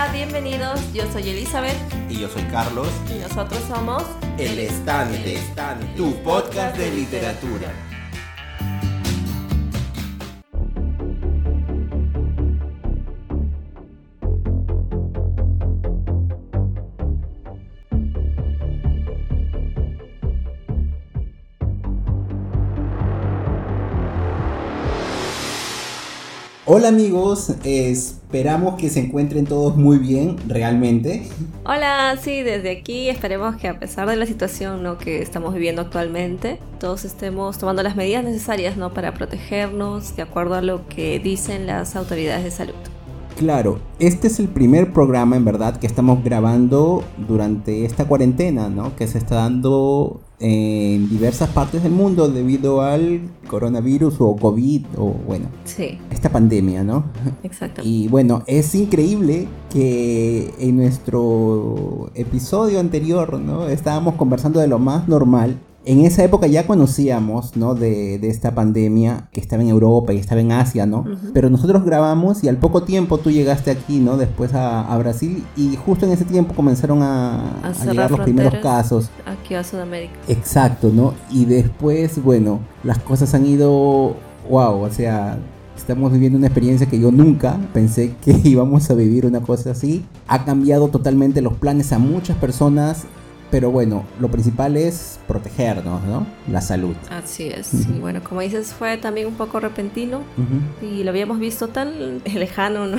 Hola, bienvenidos. Yo soy Elizabeth. Y yo soy Carlos. Y nosotros somos El Estante, tu podcast de literatura. Hola amigos, esperamos que se encuentren todos muy bien, realmente. Hola, sí, desde aquí esperemos que a pesar de la situación ¿no? que estamos viviendo actualmente, todos estemos tomando las medidas necesarias ¿no? para protegernos de acuerdo a lo que dicen las autoridades de salud. Claro, este es el primer programa en verdad que estamos grabando durante esta cuarentena, ¿no? Que se está dando en diversas partes del mundo debido al coronavirus o COVID o bueno, sí. esta pandemia, ¿no? Exacto. Y bueno, es increíble que en nuestro episodio anterior, ¿no? Estábamos conversando de lo más normal en esa época ya conocíamos, ¿no? De, esta pandemia que estaba en Europa y estaba en Asia, ¿no? Pero nosotros grabamos y al poco tiempo tú llegaste aquí, ¿no? Después a, Brasil y justo en ese tiempo comenzaron a, a, llegar los primeros casos. Aquí a Sudamérica. Exacto, ¿no? Y después, bueno, las cosas han ido, wow, o sea, estamos viviendo una experiencia que yo nunca pensé que íbamos a vivir una cosa así. Ha cambiado totalmente los planes a muchas personas pero bueno, lo principal es protegernos, ¿no? La salud. Así es. Y bueno, como dices, fue también un poco repentino y lo habíamos visto tan lejano, ¿no?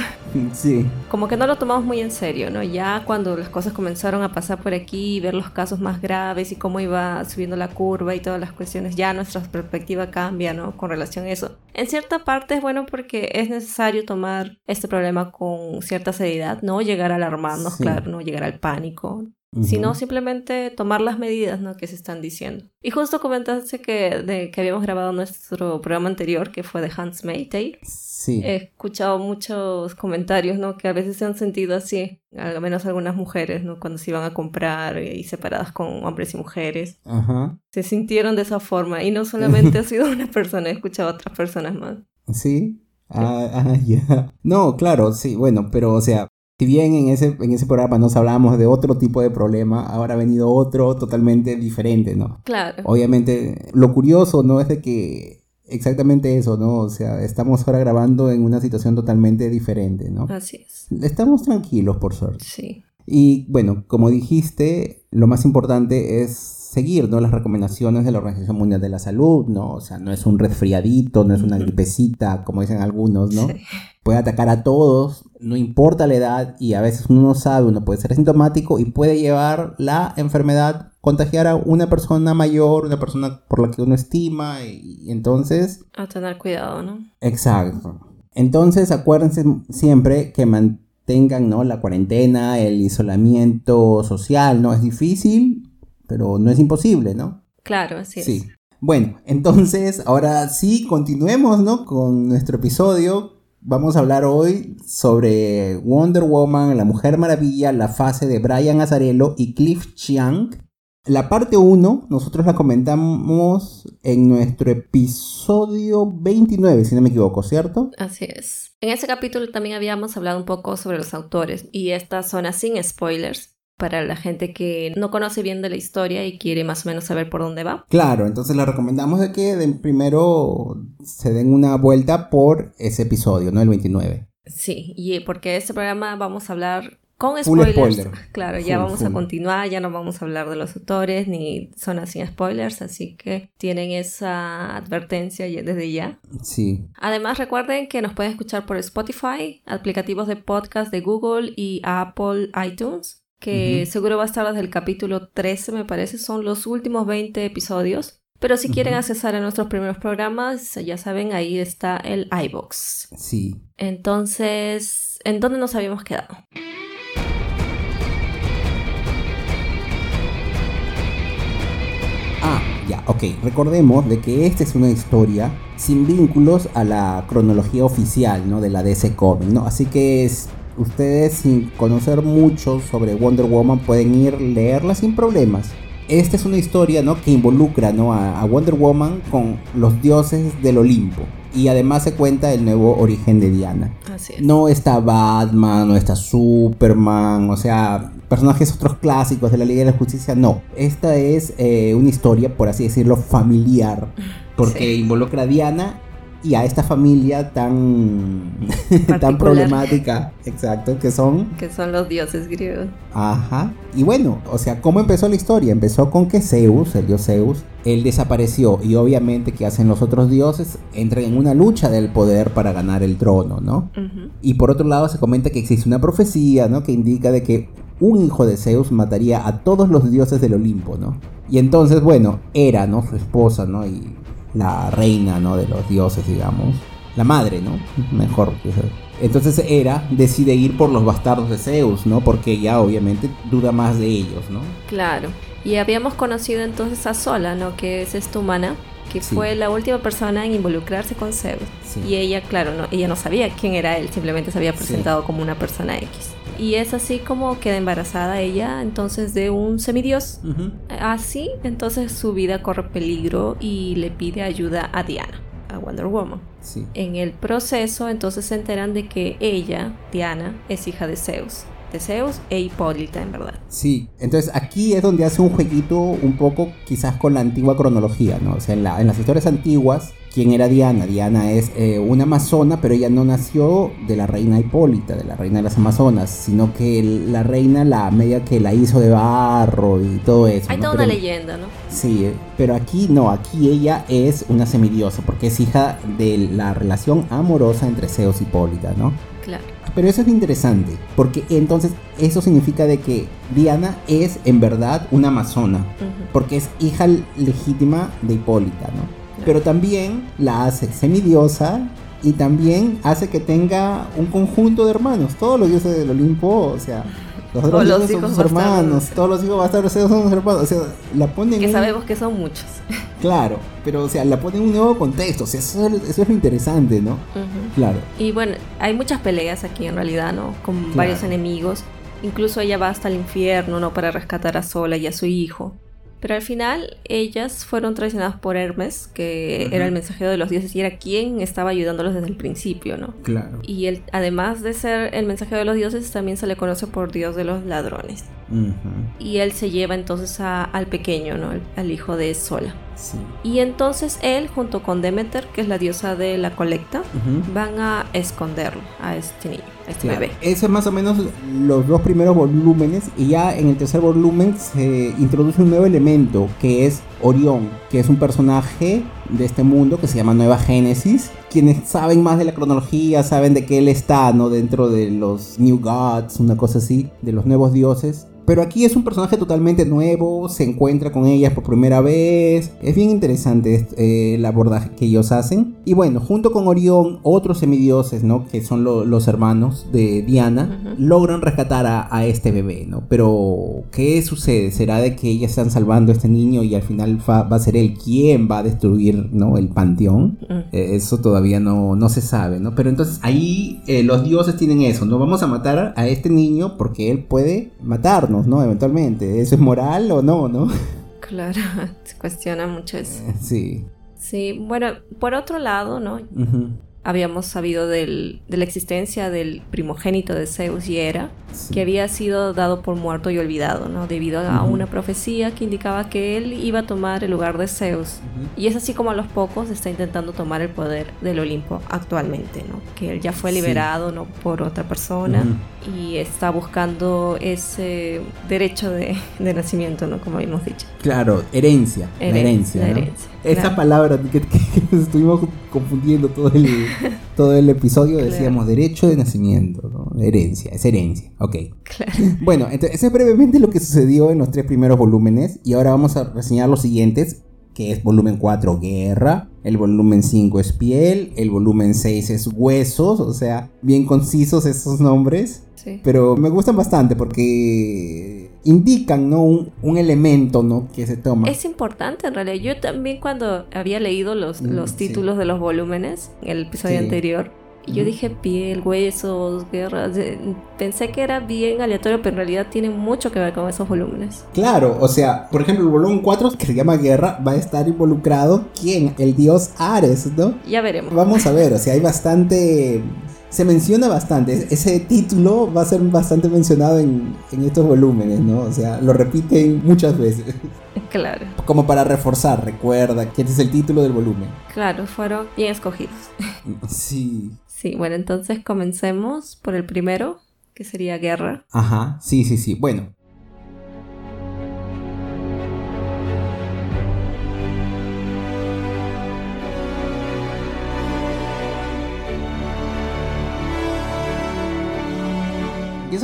Sí. Como que no lo tomamos muy en serio, ¿no? Ya cuando las cosas comenzaron a pasar por aquí y ver los casos más graves y cómo iba subiendo la curva y todas las cuestiones, ya nuestra perspectiva cambia, ¿no? Con relación a eso. En cierta parte es bueno porque es necesario tomar este problema con cierta seriedad, no llegar a alarmarnos, claro, no llegar al pánico sino simplemente tomar las medidas ¿no? que se están diciendo. Y justo comentaste que, de, que habíamos grabado nuestro programa anterior, que fue de Hans Maytale. Sí. He escuchado muchos comentarios, ¿no? Que a veces se han sentido así, al menos algunas mujeres, ¿no? Cuando se iban a comprar y separadas con hombres y mujeres. Ajá. Se sintieron de esa forma. Y no solamente ha sido una persona, he escuchado a otras personas más. Sí. Ah, ah, ya. No, claro, sí, bueno, pero o sea, si bien en ese, en ese programa nos hablábamos de otro tipo de problema, ahora ha venido otro totalmente diferente, ¿no? Claro. Obviamente, lo curioso, ¿no? Es de que exactamente eso, ¿no? O sea, estamos ahora grabando en una situación totalmente diferente, ¿no? Así es. Estamos tranquilos, por suerte. Sí. Y bueno, como dijiste, lo más importante es seguir, ¿no? Las recomendaciones de la Organización Mundial de la Salud, ¿no? O sea, no es un resfriadito, no es una gripecita, como dicen algunos, ¿no? Sí puede atacar a todos, no importa la edad y a veces uno no sabe, uno puede ser asintomático y puede llevar la enfermedad, contagiar a una persona mayor, una persona por la que uno estima y, entonces... A tener cuidado, ¿no? Exacto. Entonces acuérdense siempre que mantengan ¿no? la cuarentena, el isolamiento social, ¿no? Es difícil, pero no es imposible, ¿no? Claro, así sí. Bueno, entonces ahora sí, continuemos, ¿no? Con nuestro episodio Vamos a hablar hoy sobre Wonder Woman, La Mujer Maravilla, la fase de Brian Azarello y Cliff Chiang. La parte 1 nosotros la comentamos en nuestro episodio 29, si no me equivoco, ¿cierto? Así es. En ese capítulo también habíamos hablado un poco sobre los autores y esta zona sin spoilers para la gente que no conoce bien de la historia y quiere más o menos saber por dónde va. Claro, entonces le recomendamos de que primero se den una vuelta por ese episodio, ¿no? El 29. Sí, y porque este programa vamos a hablar con spoilers. Claro, ya vamos a continuar, ya no vamos a hablar de los autores ni son así spoilers, así que tienen esa advertencia desde ya. Sí. Además, recuerden que nos pueden escuchar por Spotify, aplicativos de podcast de Google y Apple iTunes que seguro va a estar desde el capítulo 13, me parece, son los últimos 20 episodios. Pero si quieren accesar a nuestros primeros programas, ya saben, ahí está el iBox. Sí. Entonces, ¿en dónde nos habíamos quedado? Ah, ya, ok. Recordemos de que esta es una historia sin vínculos a la cronología oficial, ¿no? De la DC Comics, ¿no? Así que es ustedes sin conocer mucho sobre Wonder Woman pueden ir leerla sin problemas. Esta es una historia ¿no? que involucra ¿no? a, Wonder Woman con los dioses del Olimpo. Y además se cuenta el nuevo origen de Diana. Así es. No está Batman, no está Superman, o sea, personajes otros clásicos de la Liga de la Justicia, no. Esta es eh, una historia, por así decirlo, familiar, porque Sí. involucra a Diana y a esta familia tan, tan problemática, exacto, que son Que son los dioses griegos. Ajá. Y bueno, o sea, ¿cómo empezó la historia? Empezó con que Zeus, el dios Zeus, él desapareció y obviamente que hacen los otros dioses, entran en una lucha del poder para ganar el trono, ¿no? Y por otro lado se comenta que existe una profecía, ¿no? Que indica de que un hijo de Zeus mataría a todos los dioses del Olimpo, ¿no? Y entonces, bueno, Hera, ¿no? Su esposa, ¿no? Y la reina, ¿no? De los dioses, digamos. La madre, ¿no? Mejor. Entonces Hera decide ir por los bastardos de Zeus, ¿no? Porque ella obviamente duda más de ellos, ¿no? Claro. Y habíamos conocido entonces a Sola, ¿no? Que es esta humana, que Sí. fue la última persona en involucrarse con Zeus. Sí. Y ella, claro, no, ella no sabía quién era él, simplemente se había presentado como una persona X. Y es así como queda embarazada ella entonces de un semidios. Así, entonces su vida corre peligro y le pide ayuda a Diana, a Wonder Woman. En el proceso, entonces se enteran de que ella, Diana, es hija de Zeus. De Zeus e Hipólita, en verdad. Sí, entonces aquí es donde hace un jueguito un poco quizás con la antigua cronología, ¿no? O sea, en, la- en las historias antiguas, ¿quién era Diana? Diana es eh, una amazona, pero ella no nació de la reina Hipólita, de la reina de las amazonas, sino que la reina la media que la hizo de barro y todo eso. Hay ¿no? toda Pero- una leyenda, ¿no? Sí, eh, pero aquí no, aquí ella es una semidiosa, porque es hija de la relación amorosa entre Zeus y Hipólita, ¿no? Pero eso es interesante, porque entonces eso significa de que Diana es en verdad una amazona, porque es hija legítima de Hipólita, ¿no? Pero también la hace semidiosa y también hace que tenga un conjunto de hermanos. Todos los dioses del Olimpo, o sea, los otros Todos los son hijos sus hermanos, bastardos. todos los hijos bastardos son sus hermanos, o sea, la ponen Que en sabemos que son muchos. Claro, pero o sea, la ponen en un nuevo contexto, o sea, eso, es- eso es lo interesante, ¿no? Ujú. Claro. Y bueno, hay muchas peleas aquí en realidad, ¿no? Con Claro. varios enemigos. Incluso ella va hasta el infierno, ¿no? Para rescatar a Sola y a su hijo. Pero al final ellas fueron traicionadas por Hermes, que era el mensajero de los dioses y era quien estaba ayudándolos desde el principio, ¿no? Claro. Y él, además de ser el mensajero de los dioses, también se le conoce por Dios de los ladrones. Y él se lleva entonces a- al pequeño, ¿no? Al, al hijo de Sola. Sí. Y entonces él, junto con Demeter, que es la diosa de la colecta, van a esconderlo a este niño, este Claro, bebé. Ese es más o menos los dos primeros volúmenes y ya en el tercer volumen se introduce un nuevo elemento que es Orión, que es un personaje de este mundo que se llama Nueva Génesis. Quienes saben más de la cronología saben de que él está, ¿no? Dentro de los New Gods, una cosa así, de los nuevos dioses. Pero aquí es un personaje totalmente nuevo, se encuentra con ellas por primera vez. Es bien interesante eh, el abordaje que ellos hacen. Y bueno, junto con Orión, otros semidioses, ¿no? Que son lo- los hermanos de Diana, logran rescatar a, a este bebé, ¿no? Pero, ¿qué sucede? ¿Será de que ellas están salvando a este niño y al final va a ser él quien va a destruir, ¿no? El panteón? Mm. Eh, Eso todavía no, no se sabe, ¿no? Pero entonces ahí eh, los dioses tienen eso, no vamos a matar a este niño porque él puede matarnos, ¿no? Eventualmente, ¿eso es moral o no, no? Claro, se cuestiona mucho eso. Sí. Sí, bueno, por otro lado, ¿no? Ujú. Habíamos sabido del- de la existencia del primogénito de Zeus y Hera, Sí. que había sido dado por muerto y olvidado, ¿no? Debido a una profecía que indicaba que él iba a tomar el lugar de Zeus. Y es así como a los pocos está intentando tomar el poder del Olimpo actualmente, ¿no? Que él ya fue Sí. liberado, ¿no? Por otra persona y está buscando ese derecho de, de nacimiento, ¿no? Como habíamos dicho. Claro, herencia. la Herencia, herencia. la ¿no? herencia, Esa claro. palabra que, que- estuvimos confundiendo todo el, todo el episodio, Claro. decíamos derecho de nacimiento, ¿no? Herencia, es herencia, ok. Claro. Bueno, entonces ese es brevemente lo que sucedió en los tres primeros volúmenes y ahora vamos a reseñar los siguientes, que es volumen 4 Guerra, el volumen 5 es Piel, el volumen 6 es Huesos, o sea, bien concisos esos nombres, Sí. pero me gustan bastante porque indican, ¿no? Un, un elemento, ¿no? Que se toma. Es importante en realidad. Yo también cuando había leído los, Mm, los sí. títulos de los volúmenes, en el episodio Sí. anterior, yo dije piel, huesos, guerras. Pensé que era bien aleatorio, pero en realidad tiene mucho que ver con esos volúmenes. Claro, o sea, por ejemplo, el volumen 4, que se llama Guerra, va a estar involucrado ¿quién? El dios Ares, ¿no? Ya veremos. Vamos a ver, o sea, hay bastante se menciona bastante. Ese título va a ser bastante mencionado en, estos volúmenes, ¿no? O sea, lo repiten muchas veces. Claro. Como para reforzar, recuerda que este es el título del volumen. Claro, fueron bien escogidos. Sí. Sí, bueno, entonces comencemos por el primero, que sería Guerra. Ajá, sí, sí, sí. Bueno,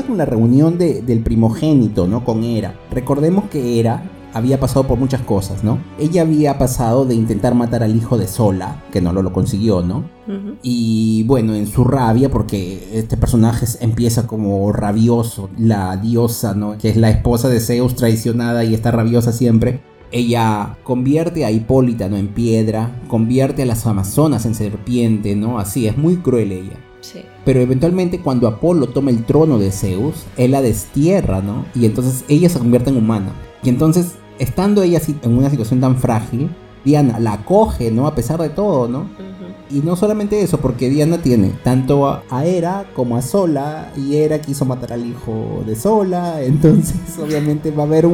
con la reunión del primogénito, ¿no? Con Hera. Recordemos que Hera había pasado por muchas cosas, ¿no? Ella había pasado de intentar matar al hijo de Sola, que no lo, consiguió, ¿no? Y bueno, en su rabia, porque este personaje empieza como rabioso, la diosa, ¿no? Que es la esposa de Zeus traicionada y está rabiosa siempre. Ella convierte a Hipólita, ¿no? En piedra, convierte a las amazonas en serpiente, ¿no? Así, es muy cruel ella. Pero eventualmente cuando Apolo toma el trono de Zeus, él la destierra, ¿no? Y entonces ella se convierte en humana. Y entonces, estando ella así en una situación tan frágil, Diana la acoge, ¿no? A pesar de todo, ¿no? Y no solamente eso, porque Diana tiene tanto a, Hera como a Sola, y Hera quiso matar al hijo de Sola, entonces obviamente va a haber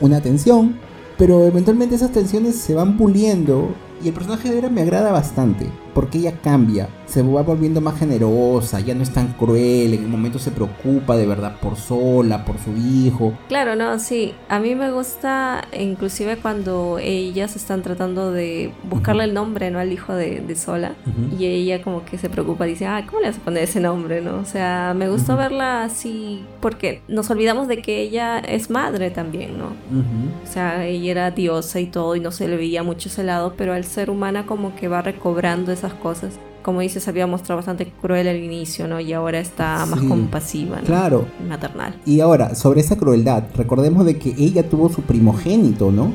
una tensión, pero eventualmente esas tensiones se van puliendo y el personaje de Hera me agrada bastante, porque ella cambia, se va volviendo más generosa, ya no es tan cruel, en un momento se preocupa de verdad por Sola, por su hijo. Claro, no, sí, a mí me gusta inclusive cuando ellas están tratando de buscarle el nombre, ¿no? Al hijo de, Sola, y ella como que se preocupa, dice, ah, ¿cómo le vas a poner ese nombre, no? O sea, me gustó verla así, porque nos olvidamos de que ella es madre también, ¿no? O sea, ella era diosa y todo, y no se le veía mucho ese lado, pero al ser humana como que va recobrando esas cosas. Como dices, había mostrado bastante cruel al inicio, ¿no? Y ahora está más compasiva, ¿no? Claro. Maternal. Y ahora, sobre esa crueldad, recordemos de que ella tuvo su primogénito, ¿no?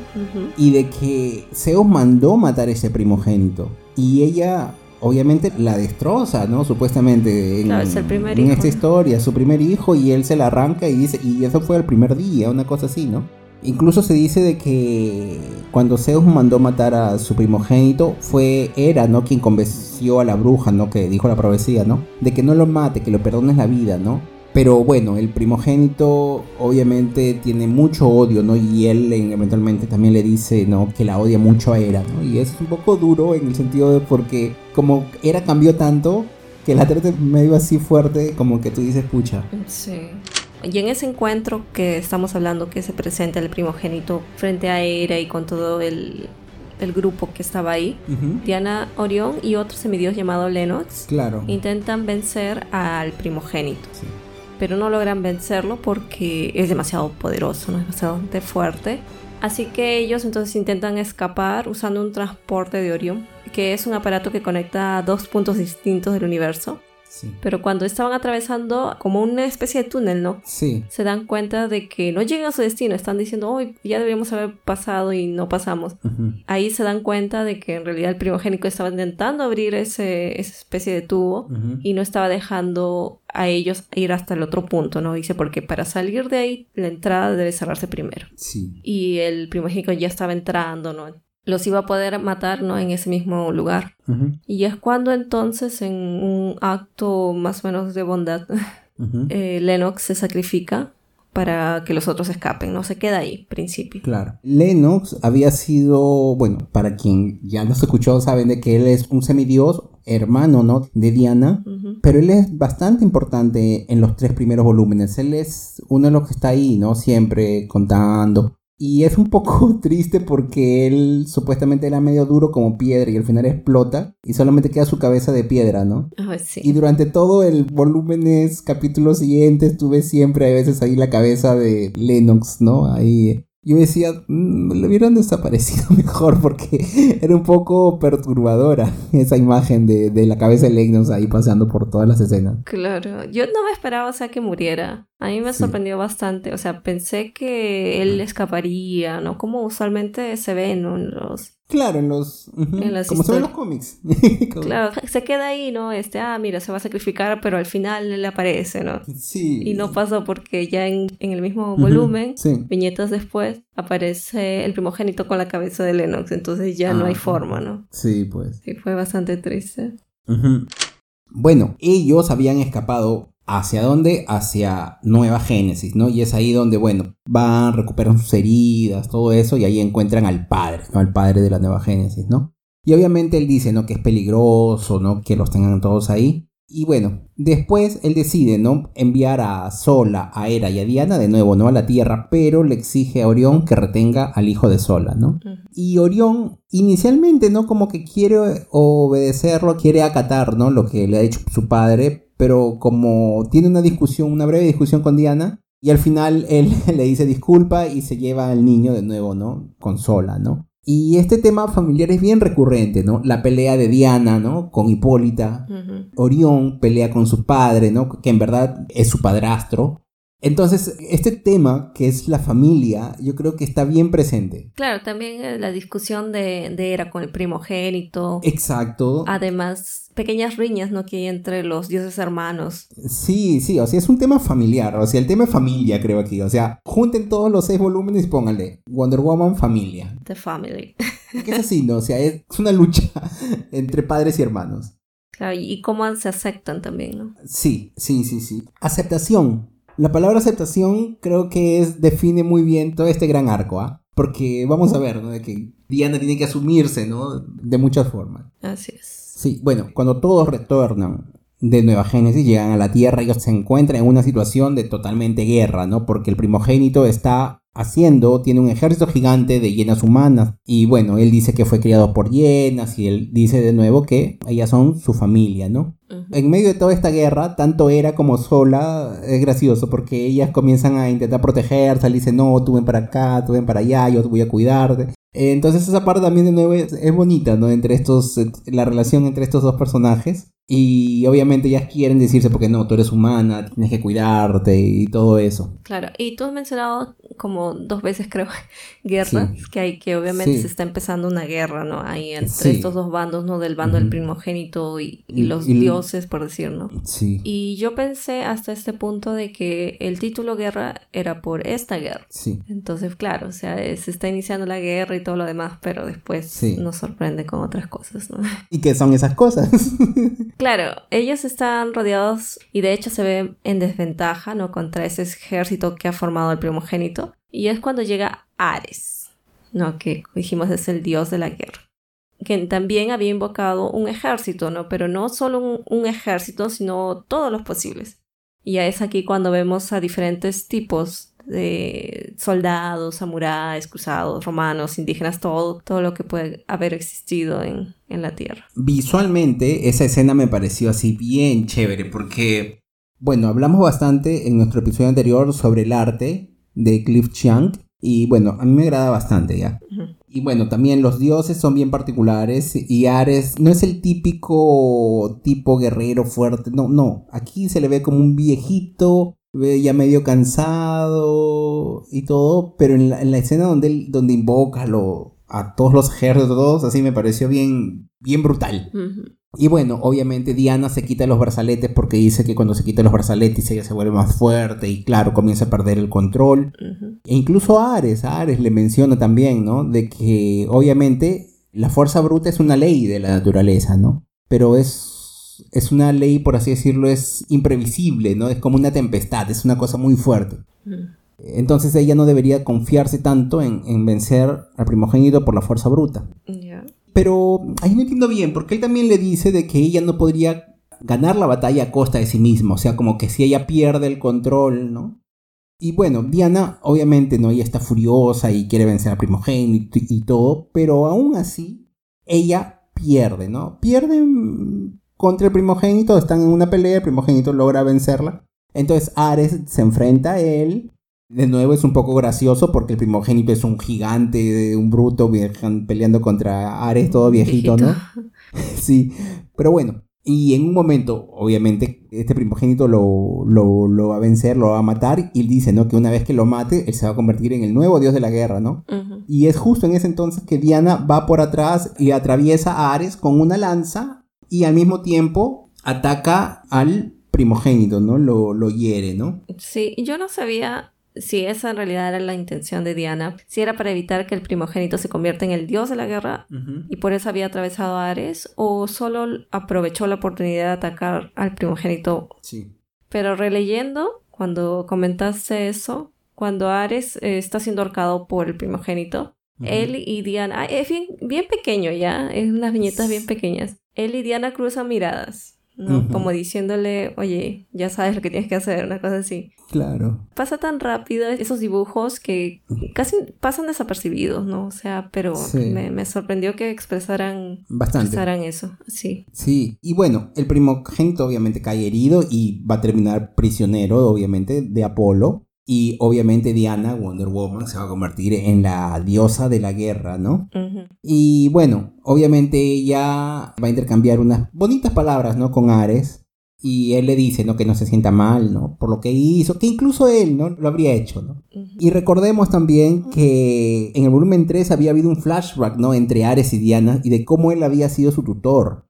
Y de que Zeus mandó matar ese primogénito. Y ella obviamente la destroza, ¿no? Supuestamente en, el primer en esta historia, su primer hijo, y él se la arranca y dice, y eso fue el primer día, una cosa así, ¿no? Incluso se dice de que cuando Zeus mandó matar a su primogénito fue Hera, ¿no? Quien convenció a la bruja, ¿no? Que dijo la profecía, ¿no? De que no lo mate, que lo perdones la vida, ¿no? Pero bueno, el primogénito obviamente tiene mucho odio, ¿no? Y él eventualmente también le dice, ¿no? Que la odia mucho a Hera, ¿no? Y es un poco duro en el sentido de porque como Hera cambió tanto, que la trata medio así fuerte, como que tú dices, pucha. Sí. Y en ese encuentro que estamos hablando, que se presenta el primogénito frente a Hera y con todo el, grupo que estaba ahí, Diana Orión y otro semidios llamado Lennox claro. intentan vencer al primogénito. Pero no logran vencerlo porque es demasiado poderoso, ¿no? es bastante fuerte. Así que ellos entonces intentan escapar usando un transporte de Orión, que es un aparato que conecta dos puntos distintos del universo pero cuando estaban atravesando como una especie de túnel, ¿no? Sí. Se dan cuenta de que no llegan a su destino. Están diciendo, hoy ya deberíamos haber pasado y no pasamos. Ahí se dan cuenta de que en realidad el primogénico estaba intentando abrir ese, esa especie de tubo y no estaba dejando a ellos ir hasta el otro punto, ¿no? Dice, porque para salir de ahí, la entrada debe cerrarse primero. Sí. Y el primogénico ya estaba entrando, ¿no? Los iba a poder matar ¿no? en ese mismo lugar. Y es cuando entonces, en un acto más o menos de bondad, eh, Lennox se sacrifica para que los otros escapen, no se queda ahí, principio. Claro. Lennox había sido, bueno, para quien ya nos escuchó, saben de que él es un semidios, hermano, ¿no? De Diana, pero él es bastante importante en los tres primeros volúmenes. Él es uno de los que está ahí, ¿no? Siempre contando. Y es un poco triste porque él supuestamente era medio duro como piedra y al final explota y solamente queda su cabeza de piedra, ¿no? sí. Y durante todo el volúmenes, capítulos siguientes, tuve siempre a veces ahí la cabeza de Lennox, ¿no? Ahí yo decía, mm, lo hubieran desaparecido mejor porque era un poco perturbadora esa imagen de, la cabeza de Lennox ahí paseando por todas las escenas. Claro, yo no me esperaba, o sea, que muriera. A mí me sorprendió bastante, o sea, pensé que él escaparía, ¿no? Como usualmente se ve en los... Claro, en los... como se ven los cómics. claro, se queda ahí, ¿no? Este, ah, mira, se va a sacrificar, pero al final le aparece, ¿no? Sí. Y no pasa porque ya en, el mismo volumen, viñetas después, aparece el primogénito con la cabeza de Lennox, entonces ya no hay forma, ¿no? Sí, pues. Sí, fue bastante triste. Bueno, ellos habían escapado ¿Hacia dónde? Hacia Nueva Génesis, ¿no? Y es ahí donde, bueno, van, recuperan sus heridas, todo eso, y ahí encuentran al padre, ¿no? Al padre de la Nueva Génesis, ¿no? Y obviamente él dice, ¿no? Que es peligroso, ¿no? Que los tengan todos ahí. Y bueno, después él decide, ¿no? Enviar a Sola, a Hera y a Diana de nuevo, ¿no? A la Tierra, pero le exige a Orión que retenga al hijo de Sola, ¿no? Y Orión inicialmente, ¿no? Como que quiere obedecerlo, quiere acatar, ¿no? Lo que le ha dicho su padre, pero como tiene una discusión, una breve discusión con Diana, y al final él le dice disculpa y se lleva al niño de nuevo, ¿no? Con Sola, ¿no? Y este tema familiar es bien recurrente, ¿no? La pelea de Diana, ¿no? Con Hipólita. Orión pelea con su padre, ¿no? Que en verdad es su padrastro. Entonces, este tema, que es la familia, yo creo que está bien presente. Claro, también eh, la discusión de, de Era con el primogénito. Exacto. Además, pequeñas riñas, ¿no? Que hay entre los dioses hermanos. Sí, sí, o sea, es un tema familiar, o sea, el tema es familia, creo aquí. O sea, junten todos los seis volúmenes y pónganle Wonder Woman familia. The Family. Que es así, ¿no? O sea, es una lucha entre padres y hermanos. Claro, y cómo se aceptan también, ¿no? Sí, sí, sí, sí. Aceptación la palabra aceptación creo que es, define muy bien todo este gran arco, ¿ah? Porque vamos a ver, ¿no? De que Diana tiene que asumirse, ¿no? De muchas formas. Así es. Sí, bueno, cuando todos retornan de Nueva Génesis, llegan a la Tierra, ellos se encuentran en una situación de totalmente guerra, ¿no? Porque el primogénito está haciendo, tiene un ejército gigante de hienas humanas. Y bueno, él dice que fue criado por hienas y él dice de nuevo que ellas son su familia, ¿no? En medio de toda esta guerra, tanto Era como Sola es gracioso porque ellas comienzan a intentar protegerse, le dicen, no, tú ven para acá, tú ven para allá, yo te voy a cuidarte. Entonces esa parte también de nuevo es, es bonita, ¿no? Entre estos, la relación entre estos dos personajes. Y obviamente ellas quieren decirse porque no, tú eres humana, tienes que cuidarte y todo eso. Claro, y tú has mencionado como dos veces creo guerra, que hay que obviamente se está empezando una guerra, ¿no? Ahí entre estos dos bandos, ¿no? Del bando del primogénito y, los dioses, por decir, ¿no? Sí. Y yo pensé hasta este punto de que el título guerra era por esta guerra. Sí. Entonces, claro, o sea, se está iniciando la guerra y todo lo demás, pero después nos sorprende con otras cosas, ¿no? ¿Y qué son esas cosas? Claro, ellos están rodeados y de hecho se ven en desventaja, ¿no? Contra ese ejército que ha formado el primogénito. Y es cuando llega Ares, ¿no? Que dijimos es el dios de la guerra. Que también había invocado un ejército, ¿no? Pero no solo un, un ejército, sino todos los posibles. Y es aquí cuando vemos a diferentes tipos de soldados, samuráis, cruzados, romanos, indígenas, todo, todo lo que puede haber existido en, en la Tierra. Visualmente, esa escena me pareció así bien chévere, porque, bueno, hablamos bastante en nuestro episodio anterior sobre el arte de Cliff Chiang, y bueno, a mí me agrada bastante ya. Y bueno, también los dioses son bien particulares y Ares no es el típico tipo guerrero fuerte, no, no, aquí se le ve como un viejito ya medio cansado y todo, pero en la, en la escena donde, donde invoca lo, a todos los ejércitos, así me pareció bien, bien brutal. Y bueno, obviamente Diana se quita los brazaletes porque dice que cuando se quita los brazaletes ella se vuelve más fuerte y claro, comienza a perder el control. E incluso Ares, Ares le menciona también, ¿no? De que obviamente la fuerza bruta es una ley de la naturaleza, ¿no? Pero es es una ley, por así decirlo, es imprevisible, ¿no? Es como una tempestad, es una cosa muy fuerte. Mm. Entonces ella no debería confiarse tanto en, vencer al primogénito por la fuerza bruta. Pero ahí no entiendo bien, porque él también le dice de que ella no podría ganar la batalla a costa de sí misma, o sea, como que si ella pierde el control, ¿no? Y bueno, Diana obviamente no, ella está furiosa y quiere vencer al primogénito y, y todo, pero aún así ella pierde, ¿no? Pierde contra el primogénito, están en una pelea, el primogénito logra vencerla. Entonces Ares se enfrenta a él. De nuevo es un poco gracioso porque el primogénito es un gigante, un bruto peleando contra Ares todo viejito, ¿no? sí, pero bueno. Y en un momento, obviamente, este primogénito lo, lo, lo, va a vencer, lo va a matar, y él dice, ¿no? Que una vez que lo mate, él se va a convertir en el nuevo dios de la guerra, ¿no? Y es justo en ese entonces que Diana va por atrás y atraviesa a Ares con una lanza, y al mismo tiempo ataca al primogénito, ¿no? Lo, lo hiere, ¿no? Sí, yo no sabía si esa en realidad era la intención de Diana, si era para evitar que el primogénito se convierta en el dios de la guerra y por eso había atravesado a Ares, o solo aprovechó la oportunidad de atacar al primogénito. Sí. Pero releyendo, cuando comentaste eso, cuando Ares eh, está siendo ahorcado por el primogénito, él y Diana, es bien, bien pequeño ya, es unas viñetas bien pequeñas. Él y Diana cruzan miradas ¿no? Como diciéndole, oye, ya sabes lo que tienes que hacer, una cosa así. Claro. Pasa tan rápido esos dibujos que casi pasan desapercibidos, ¿no? O sea, pero me, sorprendió que expresaran, Bastante. expresaran eso, sí. Sí, y bueno, el primogénito obviamente cae herido y va a terminar prisionero, obviamente, de Apolo. Y obviamente Diana, Wonder Woman, se va a convertir en la diosa de la guerra, ¿no? Y bueno, obviamente ella va a intercambiar unas bonitas palabras, ¿no? Con Ares. Y él le dice, ¿no? Que no se sienta mal, ¿no? Por lo que hizo, que incluso él, ¿no? Lo habría hecho, ¿no? Y recordemos también que en el volumen 3 había habido un flashback, ¿no? Entre Ares y Diana y de cómo él había sido su tutor.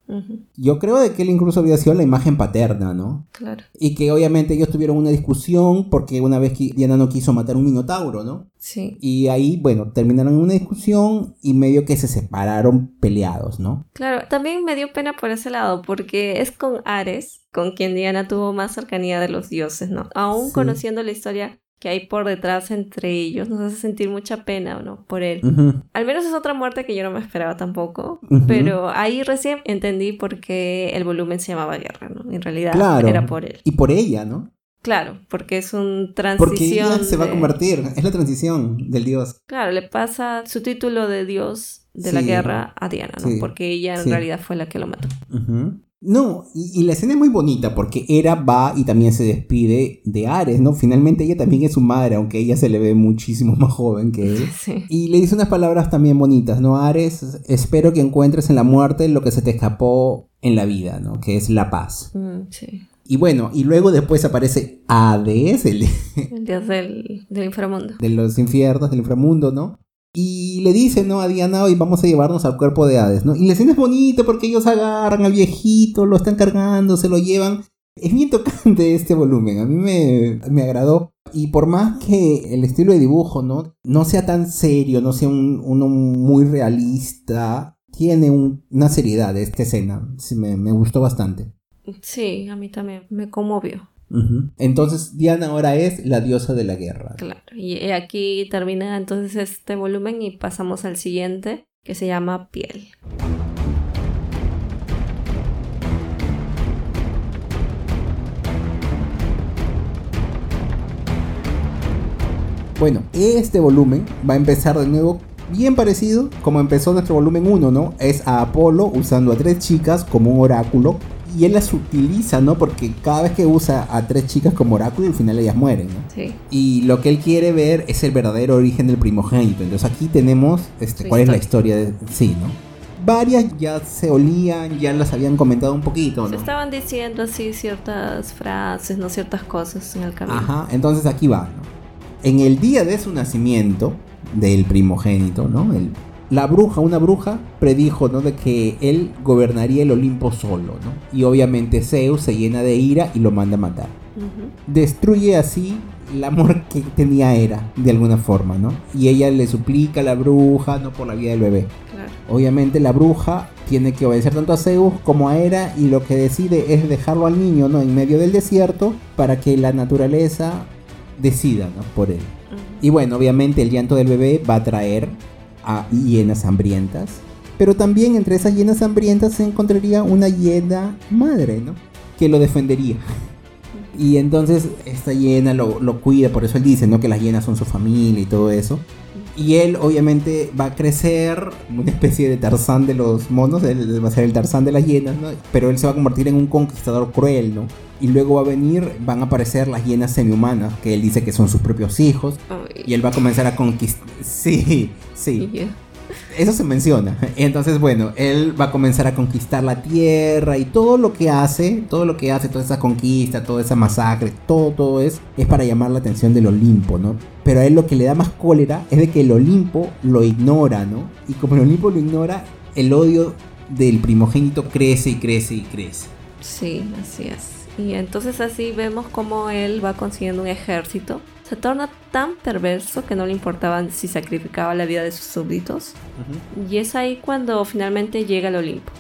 Yo creo de que él incluso había sido la imagen paterna, ¿no? Claro. Y que obviamente ellos tuvieron una discusión porque una vez que Diana no quiso matar un minotauro, ¿no? Sí. Y ahí, bueno, terminaron una discusión y medio que se separaron peleados, ¿no? Claro, también me dio pena por ese lado porque es con Ares con quien Diana tuvo más cercanía de los dioses, ¿no? Aún conociendo la historia que hay por detrás entre ellos nos hace sentir mucha pena, ¿no? Por él. Al menos es otra muerte que yo no me esperaba tampoco, pero ahí recién entendí por qué el volumen se llamaba Guerra, ¿no? En realidad era por él. Y por ella, ¿no? Claro, porque es un transición. Porque ella se va a convertir, es la transición del dios. Claro, le pasa su título de dios de la guerra a Diana, ¿no? Porque ella en realidad fue la que lo mató. No, y, la escena es muy bonita porque Hera va y también se despide de Ares, ¿no? Finalmente ella también es su madre, aunque ella se le ve muchísimo más joven que él. Y le dice unas palabras también bonitas, ¿no? Ares, espero que encuentres en la muerte lo que se te escapó en la vida, ¿no? Que es la paz. Mm, sí. Y bueno, y luego después aparece Hades, el, el dios del, del inframundo. De los infiernos, del inframundo, ¿no? Y le dice, ¿no? A Diana, hoy vamos a llevarnos al cuerpo de Hades, ¿no? Y la escena es bonita porque ellos agarran al viejito, lo están cargando, se lo llevan. Es bien tocante este volumen, a mí me, me agradó. Y por más que el estilo de dibujo, ¿no? No sea tan serio, no sea un, uno muy realista, tiene una seriedad esta escena. me, me gustó bastante. Sí, a mí también me conmovió. Entonces Diana ahora es la diosa de la guerra. Claro, y aquí termina entonces este volumen y pasamos al siguiente que se llama Piel. Bueno, este volumen va a empezar de nuevo bien parecido como empezó nuestro volumen 1, ¿no? Es a Apolo usando a tres chicas como un oráculo y él las utiliza, ¿no? Porque cada vez que usa a tres chicas como oráculo, al final ellas mueren, ¿no? Sí. Y lo que él quiere ver es el verdadero origen del primogénito. Entonces aquí tenemos este, cuál es la historia de... Sí, ¿no? Varias ya se olían, ya las habían comentado un poquito, ¿no? Se estaban diciendo así ciertas frases, ¿no? Ciertas cosas en el camino. Ajá, entonces aquí va, ¿no? En el día de su nacimiento, del primogénito, ¿no? El la bruja, una bruja, predijo ¿no? de que él gobernaría el Olimpo solo, ¿no? Y obviamente Zeus se llena de ira y lo manda a matar. Destruye así el amor que tenía Hera, de alguna forma, ¿no? Y ella le suplica a la bruja, ¿no? Por la vida del bebé. Obviamente la bruja tiene que obedecer tanto a Zeus como a Hera y lo que decide es dejarlo al niño, ¿no? En medio del desierto para que la naturaleza decida, ¿no? Por él. Y bueno, obviamente el llanto del bebé va a traer a hienas hambrientas. Pero también entre esas hienas hambrientas se encontraría una hiena madre, ¿no? Que lo defendería. Y entonces esta hiena lo, lo, cuida, por eso él dice, ¿no? Que las hienas son su familia y todo eso. Y él obviamente va a crecer una especie de Tarzán de los monos, él va a ser el Tarzán de las hienas, ¿no? Pero él se va a convertir en un conquistador cruel, ¿no? Y luego va a venir, van a aparecer las hienas semi-humanas, que él dice que son sus propios hijos. Y él va a comenzar a conquistar... Sí, sí. Eso se menciona. Entonces, bueno, él va a comenzar a conquistar la tierra y todo lo que hace, todo lo que hace, toda esa conquista, toda esa masacre, todo, todo es, es para llamar la atención del Olimpo, ¿no? Pero a él lo que le da más cólera es de que el Olimpo lo ignora, ¿no? Y como el Olimpo lo ignora, el odio del primogénito crece y crece y crece. Sí, así es. Y entonces así vemos cómo él va consiguiendo un ejército. Se torna tan perverso que no le importaba si sacrificaba la vida de sus súbditos. Y es ahí cuando finalmente llega al Olimpo,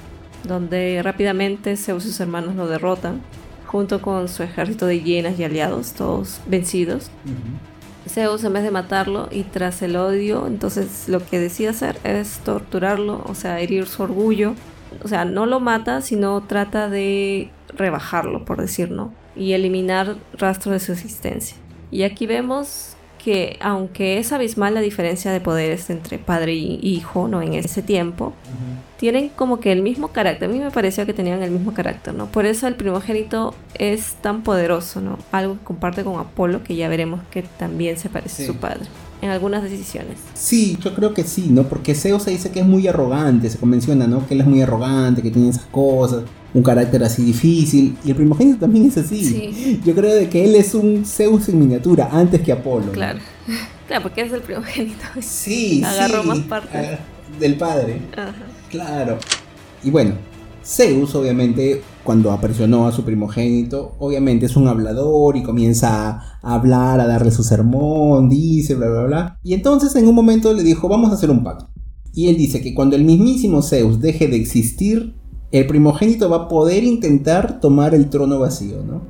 donde rápidamente Zeus y sus hermanos lo derrotan, junto con su ejército de hienas y aliados, todos vencidos. Zeus en vez de matarlo y tras el odio, entonces lo que decide hacer es torturarlo, o sea, herir su orgullo. O sea, no lo mata, sino trata de rebajarlo, por decir no, y eliminar rastro de su existencia. Y aquí vemos que aunque es abismal la diferencia de poderes entre padre y hijo, ¿no? En ese tiempo, tienen como que el mismo carácter. A mí me pareció que tenían el mismo carácter, ¿no? Por eso el primogénito es tan poderoso, ¿no? Algo que comparte con Apolo, que ya veremos que también se parece a su padre en algunas decisiones. Sí, yo creo que sí, ¿no? Porque Zeus se dice que es muy arrogante, se convenciona, ¿no? Que él es muy arrogante, que tiene esas cosas, un carácter así difícil. Y el primogénito también es así. Sí. Yo creo de que él es un Zeus en miniatura, antes que Apolo. Claro. Claro, porque es el primogénito. Sí, Agarró más parte. Ah, del padre. Ajá. Claro. Y bueno, Zeus, obviamente, cuando apresionó a su primogénito, obviamente es un hablador y comienza a hablar, a darle su sermón, dice, bla, bla, bla. Y entonces en un momento le dijo, vamos a hacer un pacto. Y él dice que cuando el mismísimo Zeus deje de existir, el primogénito va a poder intentar tomar el trono vacío, ¿no?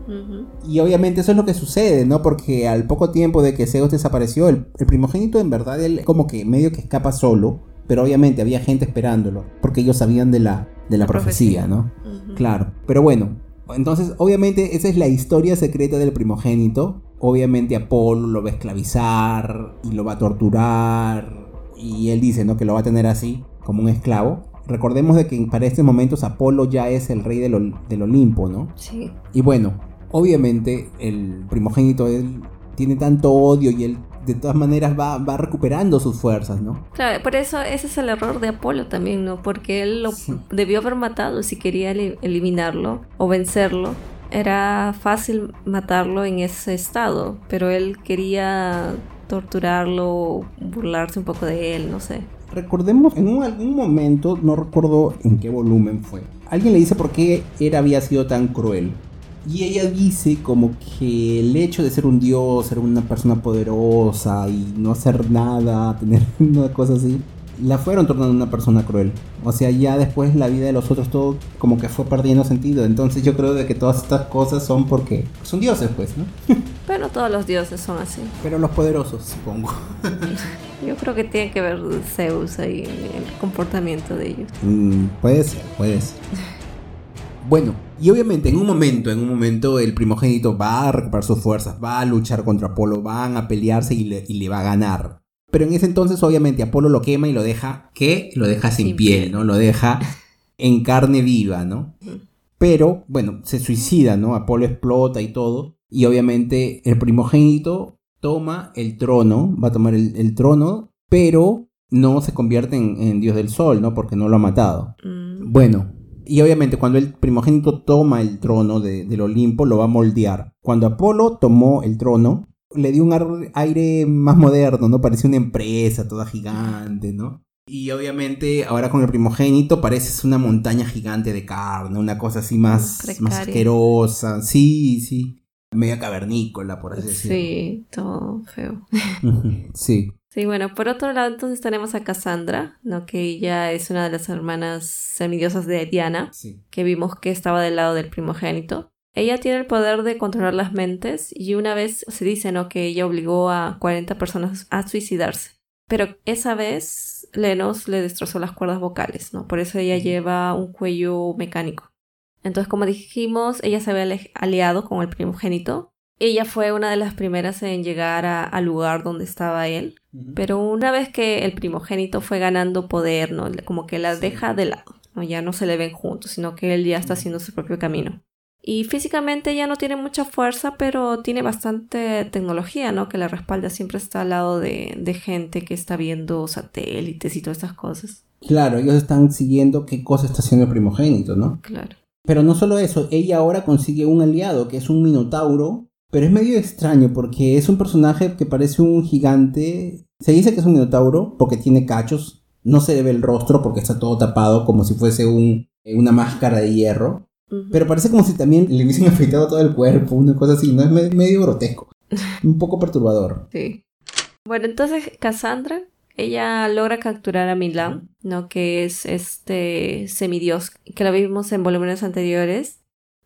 Y obviamente eso es lo que sucede, ¿no? Porque al poco tiempo de que Zeus desapareció, el, el primogénito en verdad él como que medio que escapa solo pero obviamente había gente esperándolo, porque ellos sabían de la, de la profecía, ¿no? Claro, pero bueno, entonces obviamente esa es la historia secreta del primogénito. Obviamente Apolo lo va a esclavizar y lo va a torturar y él dice, ¿no? Que lo va a tener así, como un esclavo. Recordemos de que para estos momentos Apolo ya es el rey del, del Olimpo, ¿no? Sí. Y bueno, obviamente el primogénito él tiene tanto odio y él de todas maneras va, va, recuperando sus fuerzas, ¿no? Claro, por eso ese es el error de Apolo también, ¿no? Porque él lo debió haber matado si quería eliminarlo o vencerlo. Era fácil matarlo en ese estado, pero él quería torturarlo, burlarse un poco de él, no sé. Recordemos, en algún momento, no recuerdo en qué volumen fue, alguien le dice por qué él había sido tan cruel. Y ella dice como que el hecho de ser un dios, ser una persona poderosa y no hacer nada, tener una cosa así, la fueron tornando una persona cruel. O sea, ya después la vida de los otros todo como que fue perdiendo sentido. Entonces yo creo de que todas estas cosas son porque son dioses, pues, ¿no? Pero no todos los dioses son así. Pero los poderosos, supongo. Yo creo que tiene que ver Zeus ahí en el comportamiento de ellos. Mm, puede ser, puede ser. Bueno, y obviamente en un momento, en un momento el primogénito va a recuperar sus fuerzas, va a luchar contra Apolo, van a pelearse y le, va a ganar. Pero en ese entonces obviamente Apolo lo quema y lo deja, ¿qué? Lo deja sin, piel, ¿no? Lo deja en carne viva, ¿no? Pero, bueno, se suicida, ¿no? Apolo explota y todo. Y obviamente el primogénito toma el trono, va a tomar el, trono, pero no se convierte en, dios del sol, ¿no? Porque no lo ha matado. Mm. Bueno, y obviamente cuando el primogénito toma el trono del Olimpo, lo va a moldear. Cuando Apolo tomó el trono, le dio un aire más moderno, ¿no? Parecía una empresa toda gigante, ¿no? Y obviamente ahora con el primogénito parece una montaña gigante de carne, una cosa así más, más asquerosa. Sí, sí. Media cavernícola, por así decirlo. Sí, todo feo. sí. Sí, bueno, por otro lado entonces tenemos a Cassandra, ¿no? que ella es una de las hermanas semidiosas de Diana, que vimos que estaba del lado del primogénito. Ella tiene el poder de controlar las mentes y una vez se dice ¿no? que ella obligó a 40 personas a suicidarse. Pero esa vez Lenos le destrozó las cuerdas vocales, ¿no? Por eso ella lleva un cuello mecánico. Entonces, como dijimos, ella se había aliado con el primogénito ella fue una de las primeras en llegar al lugar donde estaba él, pero una vez que el primogénito fue ganando poder, ¿no? Como que la deja de lado, ¿no? Ya no se le ven juntos, sino que él ya está haciendo su propio camino. Y físicamente ella no tiene mucha fuerza, pero tiene bastante tecnología, ¿no? Que la respalda, siempre está al lado de, de gente que está viendo satélites y todas estas cosas. Claro, ellos están siguiendo qué cosa está haciendo el primogénito, ¿no? Claro. Pero no solo eso, ella ahora consigue un aliado que es un minotauro, pero es medio extraño porque es un personaje que parece un gigante. Se dice que es un minotauro porque tiene cachos, no se le ve el rostro porque está todo tapado como si fuese un, una máscara de hierro. Pero parece como si también le hubiesen afeitado todo el cuerpo, una cosa así, ¿no? Es medio grotesco. un poco perturbador. Sí. Bueno, entonces Cassandra ella logra capturar a Milan, ¿no? Que es este semidios que lo vimos en volúmenes anteriores.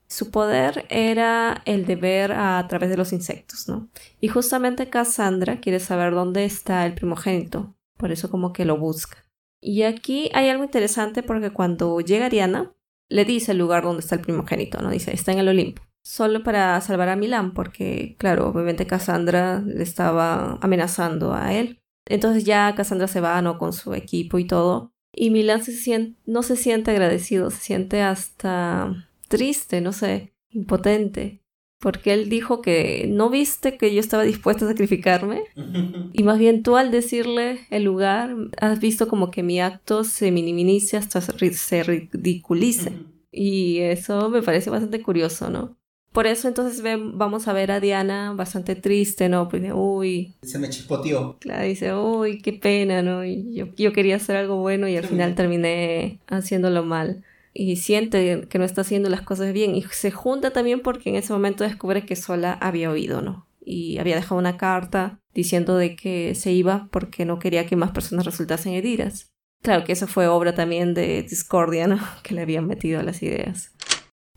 Su poder era el de ver a través de los insectos, ¿no? Y justamente Cassandra quiere saber dónde está el primogénito, por eso como que lo busca. Y aquí hay algo interesante porque cuando llega Diana, le dice el lugar donde está el primogénito, ¿no? Dice, está en el Olimpo. Solo para salvar a Milán, porque, claro, obviamente Cassandra le estaba amenazando a él. Entonces ya Cassandra se va, ¿no? Con su equipo y todo. Y Milan se siente, no se siente agradecido, se siente hasta triste, no sé, impotente. Porque él dijo que no viste que yo estaba dispuesta a sacrificarme. Y más bien tú al decirle el lugar, has visto como que mi acto se minimice hasta se ridiculice. Y eso me parece bastante curioso, ¿no? Por eso entonces vamos a ver a Diana bastante triste, ¿no? Pues uy. Se me chispoteó. Claro, dice, uy, qué pena, ¿no? Yo, yo quería hacer algo bueno y al final terminé haciéndolo mal. Y siente que no está haciendo las cosas bien. Y se junta también porque en ese momento descubre que sola había oído, ¿no? Y había dejado una carta diciendo de que se iba porque no quería que más personas resultasen heridas. Claro que eso fue obra también de discordia, ¿no? Que le habían metido las ideas.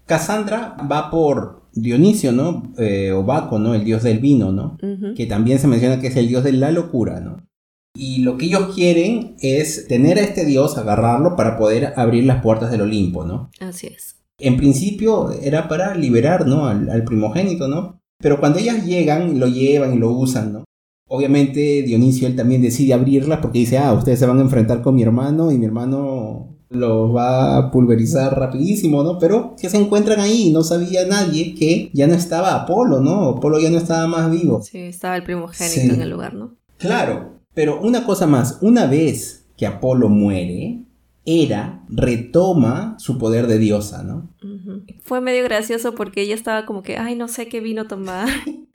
Cassandra va por Dionisio, ¿no? Eh, o Baco, ¿no? El dios del vino, ¿no? Que también se menciona que es el dios de la locura, ¿no? Y lo que ellos quieren es tener a este dios, agarrarlo para poder abrir las puertas del Olimpo, ¿no? Así es. En principio era para liberar, ¿no? Al, al primogénito, ¿no? Pero cuando ellas llegan, lo llevan y lo usan, ¿no? Obviamente Dionisio él también decide abrirlas porque dice, ah, ustedes se van a enfrentar con mi hermano y mi hermano los va a pulverizar rapidísimo, ¿no? Pero que se encuentran ahí, no sabía nadie que ya no estaba Apolo, ¿no? Apolo ya no estaba más vivo. Sí, estaba el primogénito en el lugar, ¿no? Claro, pero una cosa más, una vez que Apolo muere, Hera retoma su poder de diosa, ¿no? Fue medio gracioso porque ella estaba como que, ay, no sé qué vino a tomar.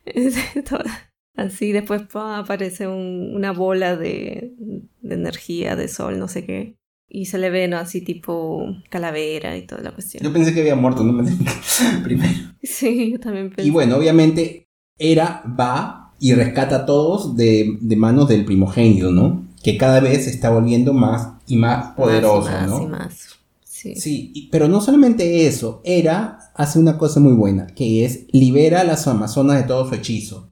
Así después aparece una bola de, de energía, de sol, no sé qué. Y se le ve, ¿no? Así tipo calavera y toda la cuestión. Yo pensé que había muerto, ¿no? Primero. Sí, yo también pensé. Y bueno, obviamente, Hera va y rescata a todos de, manos del primogénito, ¿no? Que cada vez se está volviendo más y más poderoso, más ¿no? Y más. Sí. sí, pero no solamente eso, Hera hace una cosa muy buena, que es libera a las Amazonas de todo su hechizo.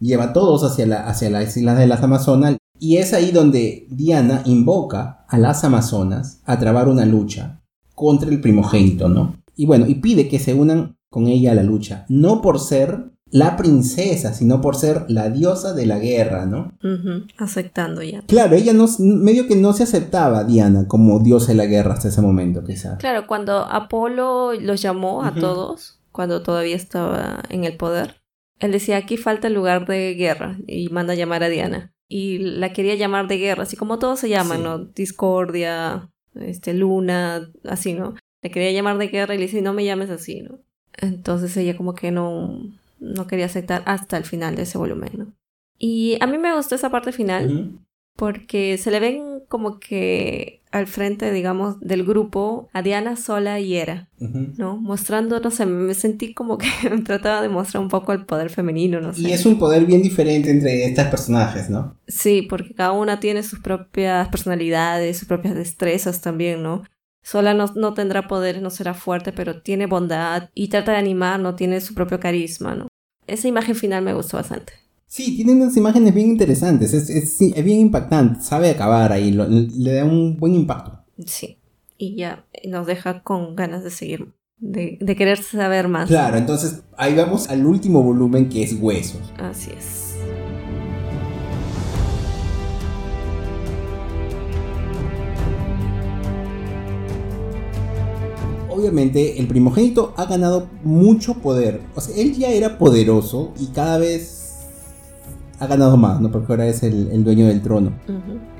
Lleva a todos hacia, la, hacia las islas de las Amazonas y es ahí donde Diana invoca a las Amazonas a trabar una lucha contra el primogénito, ¿no? Y bueno, y pide que se unan con ella a la lucha, no por ser la princesa, sino por ser la diosa de la guerra, ¿no? Aceptando ya. Claro, ella no, medio que no se aceptaba Diana como diosa de la guerra hasta ese momento, quizás. Claro, cuando Apolo los llamó a todos, cuando todavía estaba en el poder, él decía, aquí falta el lugar de guerra, y manda a llamar a Diana y la quería llamar de guerra, así como todos se llaman, ¿no? Discordia, este, Luna, así, ¿no? Le quería llamar de guerra y le dice, no me llames así, ¿no? Entonces ella como que no, no quería aceptar hasta el final de ese volumen, ¿no? Y a mí me gustó esa parte final porque se le ven como que al frente, digamos, del grupo a Diana sola y era, ¿no? Mostrando, no sé, me sentí como que trataba de mostrar un poco el poder femenino, no sé. Y es un poder bien diferente entre estas personajes, ¿no? Sí, porque cada una tiene sus propias personalidades, sus propias destrezas también, ¿no? Sola no, no tendrá poder, no será fuerte, pero tiene bondad y trata de animar, ¿no? Tiene su propio carisma, ¿no? Esa imagen final me gustó bastante. Sí, tiene unas imágenes bien interesantes, es, es, es bien impactante, sabe acabar ahí, le da un buen impacto. Sí, y ya nos deja con ganas de seguir, de, de querer saber más. Claro, entonces ahí vamos al último volumen que es Huesos. Así es. Obviamente el primogénito ha ganado mucho poder. O sea, él ya era poderoso y cada vez ha ganado más, ¿no? Porque ahora es el, dueño del trono.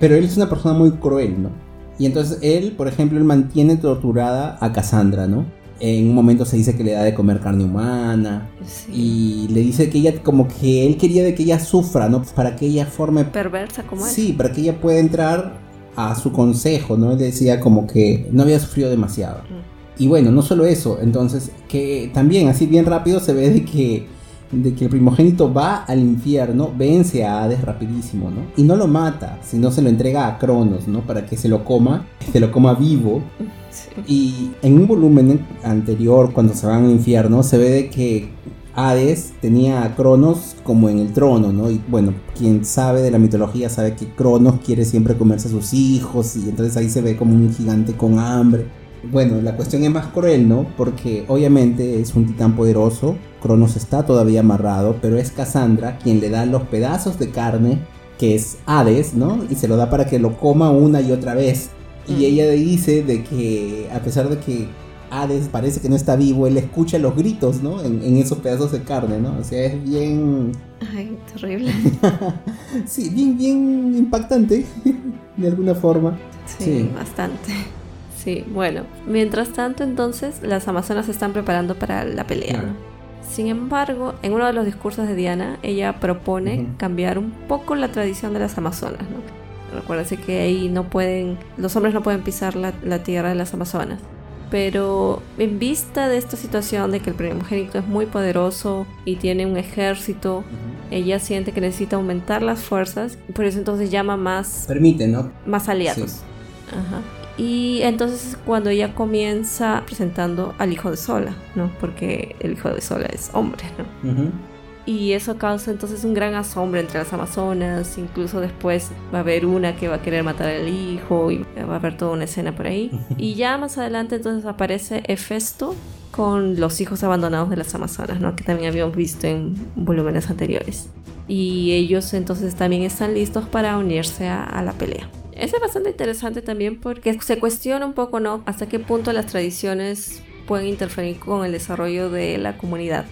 Pero él es una persona muy cruel, ¿no? Y entonces él, por ejemplo, él mantiene torturada a Cassandra, ¿no? En un momento se dice que le da de comer carne humana. Y le dice que ella, como que él quería de que ella sufra, ¿no? Para que ella forme... Perversa como él. Sí, para que ella pueda entrar a su consejo, ¿no? Él decía como que no había sufrido demasiado. Y bueno, no solo eso, entonces que también así bien rápido se ve de que de que el primogénito va al infierno, vence a Hades rapidísimo, ¿no? Y no lo mata, sino se lo entrega a Cronos, ¿no? Para que se lo coma, se lo coma vivo. Y en un volumen anterior, cuando se van al infierno, se ve de que Hades tenía a Cronos como en el trono, ¿no? Y bueno, quien sabe de la mitología sabe que Cronos quiere siempre comerse a sus hijos y entonces ahí se ve como un gigante con hambre. Bueno, la cuestión es más cruel, ¿no? Porque obviamente es un titán poderoso, Cronos está todavía amarrado, pero es Cassandra quien le da los pedazos de carne, que es Hades, ¿no? Y se lo da para que lo coma una y otra vez. Y mm. ella dice de que a pesar de que Hades parece que no está vivo, él escucha los gritos, ¿no? En, esos pedazos de carne, ¿no? O sea, es bien... Ay, terrible. sí, bien, bien impactante, de alguna forma. sí. bastante. Sí, bueno. Mientras tanto, entonces, las amazonas se están preparando para la pelea. Sin embargo, en uno de los discursos de Diana, ella propone cambiar un poco la tradición de las amazonas. ¿no? Recuérdense que ahí no pueden, los hombres no pueden pisar la, tierra de las amazonas. Pero en vista de esta situación de que el primogénito es muy poderoso y tiene un ejército, ella siente que necesita aumentar las fuerzas, por eso entonces llama más... Permite, ¿no? Más aliados. Ajá. Y entonces cuando ella comienza presentando al hijo de Sola, ¿no? Porque el hijo de Sola es hombre, ¿no? Y eso causa entonces un gran asombro entre las amazonas, incluso después va a haber una que va a querer matar al hijo y va a haber toda una escena por ahí. Y ya más adelante entonces aparece Hefesto con los hijos abandonados de las amazonas, ¿no? Que también habíamos visto en volúmenes anteriores. Y ellos entonces también están listos para unirse a la pelea. Es bastante interesante también porque se cuestiona un poco, ¿no? Hasta qué punto las tradiciones pueden interferir con el desarrollo de la comunidad.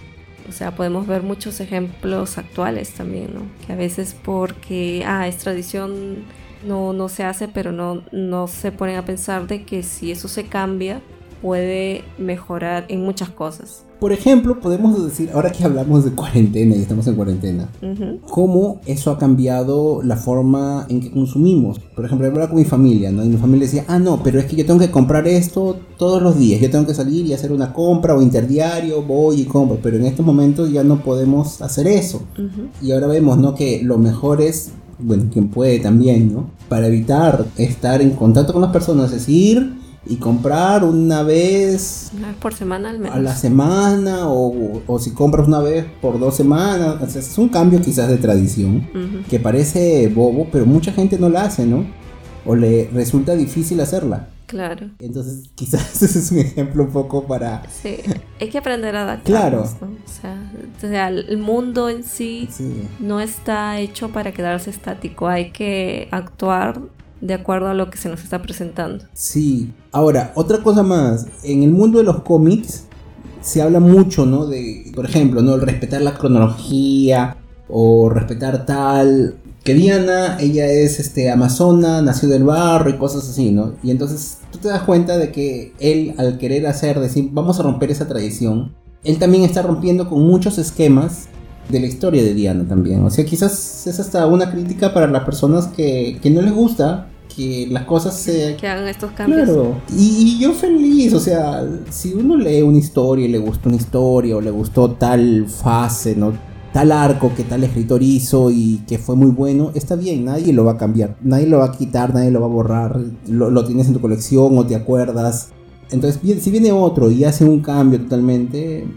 O sea, podemos ver muchos ejemplos actuales también, ¿no? Que a veces porque, ah, es tradición, no, no se hace, pero no, no se ponen a pensar de que si eso se cambia, puede mejorar en muchas cosas. Por ejemplo, podemos decir, ahora que hablamos de cuarentena y estamos en cuarentena, cómo eso ha cambiado la forma en que consumimos. Por ejemplo, hablaba con mi familia, ¿no? Y mi familia decía, ah, no, pero es que yo tengo que comprar esto todos los días. Yo tengo que salir y hacer una compra o interdiario, voy y compro. Pero en estos momentos ya no podemos hacer eso. Y ahora vemos, ¿no? Que lo mejor es bueno, quien puede también, ¿no? Para evitar estar en contacto con las personas, es decir y comprar una vez por semana al menos. a la semana o, o, si compras una vez por dos semanas es un cambio quizás de tradición que parece bobo pero mucha gente no la hace no o le resulta difícil hacerla. Claro. Entonces quizás ese es un ejemplo un poco para sí hay que aprender a adaptarnos claro. o, sea, el mundo en sí, sí. no está hecho para quedarse estático hay que actuar de acuerdo a lo que se nos está presentando. Sí, ahora, otra cosa más, en el mundo de los cómics se habla mucho, ¿no? De, por ejemplo, ¿no? El respetar la cronología o respetar tal... Que Diana, ella es este, amazona, nació del barro y cosas así, ¿no? Y entonces tú te das cuenta de que él, al querer hacer, decir, vamos a romper esa tradición, él también está rompiendo con muchos esquemas de la historia de Diana también. O sea, quizás es hasta una crítica para las personas que, que no les gusta que las cosas se... Que hagan estos cambios. Claro. Y, yo feliz, o sea, si uno lee una historia y le gustó una historia o le gustó tal fase, ¿no? Tal arco que tal escritor hizo y que fue muy bueno, está bien, nadie lo va a cambiar, nadie lo va a quitar, nadie lo va a borrar, lo, tienes en tu colección o te acuerdas. Entonces, si viene otro y hace un cambio totalmente,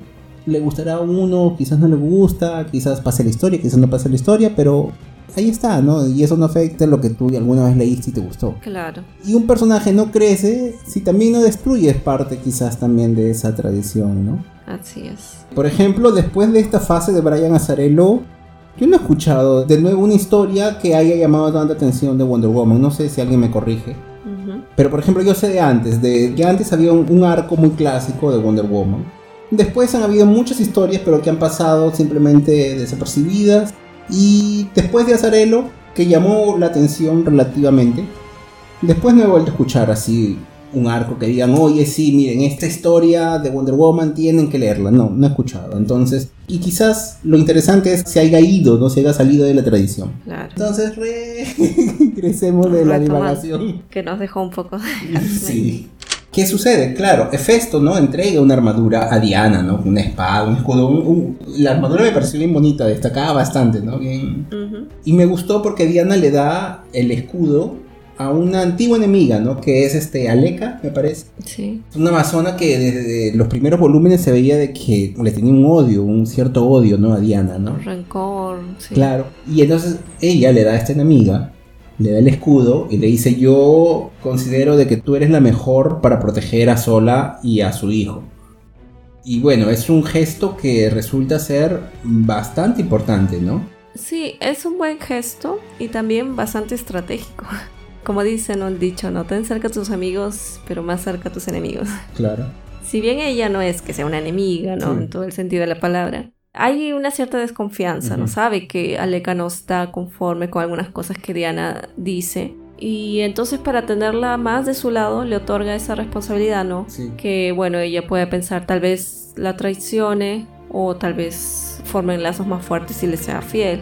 le gustará a uno, quizás no le gusta, quizás pase la historia, quizás no pase la historia, pero ahí está, ¿no? Y eso no afecta lo que tú alguna vez leíste y te gustó. Claro. Y un personaje no crece si también no destruye parte quizás también de esa tradición, ¿no? Así es. Por ejemplo, después de esta fase de Brian Azarello, yo no he escuchado de nuevo una historia que haya llamado tanta atención de Wonder Woman. No sé si alguien me corrige. Pero por ejemplo yo sé de antes, de que antes había un, arco muy clásico de Wonder Woman. Después han habido muchas historias pero que han pasado simplemente desapercibidas. Y después de Azarelo, que llamó la atención relativamente, después no he vuelto a escuchar así un arco que digan, oye, sí, miren, esta historia de Wonder Woman tienen que leerla. No, no he escuchado. Entonces, y quizás lo interesante es que se haya ido, no se haya salido de la tradición. Claro. Entonces, crecemos de la divagación. Que nos dejó un poco. sí. ¿Qué sucede? Claro, Hefesto, ¿no? Entrega una armadura a Diana, ¿no? Una espada, un escudo. La armadura me pareció bien bonita, destacaba bastante, ¿no? Bien. Y me gustó porque Diana le da el escudo a una antigua enemiga, ¿no? Que es este Aleka, me parece. Sí. Una amazona que desde los primeros volúmenes se veía de que le tenía un odio, un cierto odio, ¿no? A Diana, ¿no? rencor, sí. Claro. Y entonces ella le da a esta enemiga, le da el escudo y le dice, yo considero de que tú eres la mejor para proteger a Sola y a su hijo. Y bueno, es un gesto que resulta ser bastante importante, ¿no? Sí, es un buen gesto y también bastante estratégico como dicen el dicho, no ten cerca a tus amigos, pero más cerca a tus enemigos. Claro. Si bien ella no es que sea una enemiga, ¿no? En todo el sentido de la palabra, hay una cierta desconfianza, ¿no? Sabe que Aleka no está conforme con algunas cosas que Diana dice. Y entonces para tenerla más de su lado le otorga esa responsabilidad, ¿no? Que bueno, ella puede pensar tal vez la traicione o tal vez formen lazos más fuertes y le sea fiel.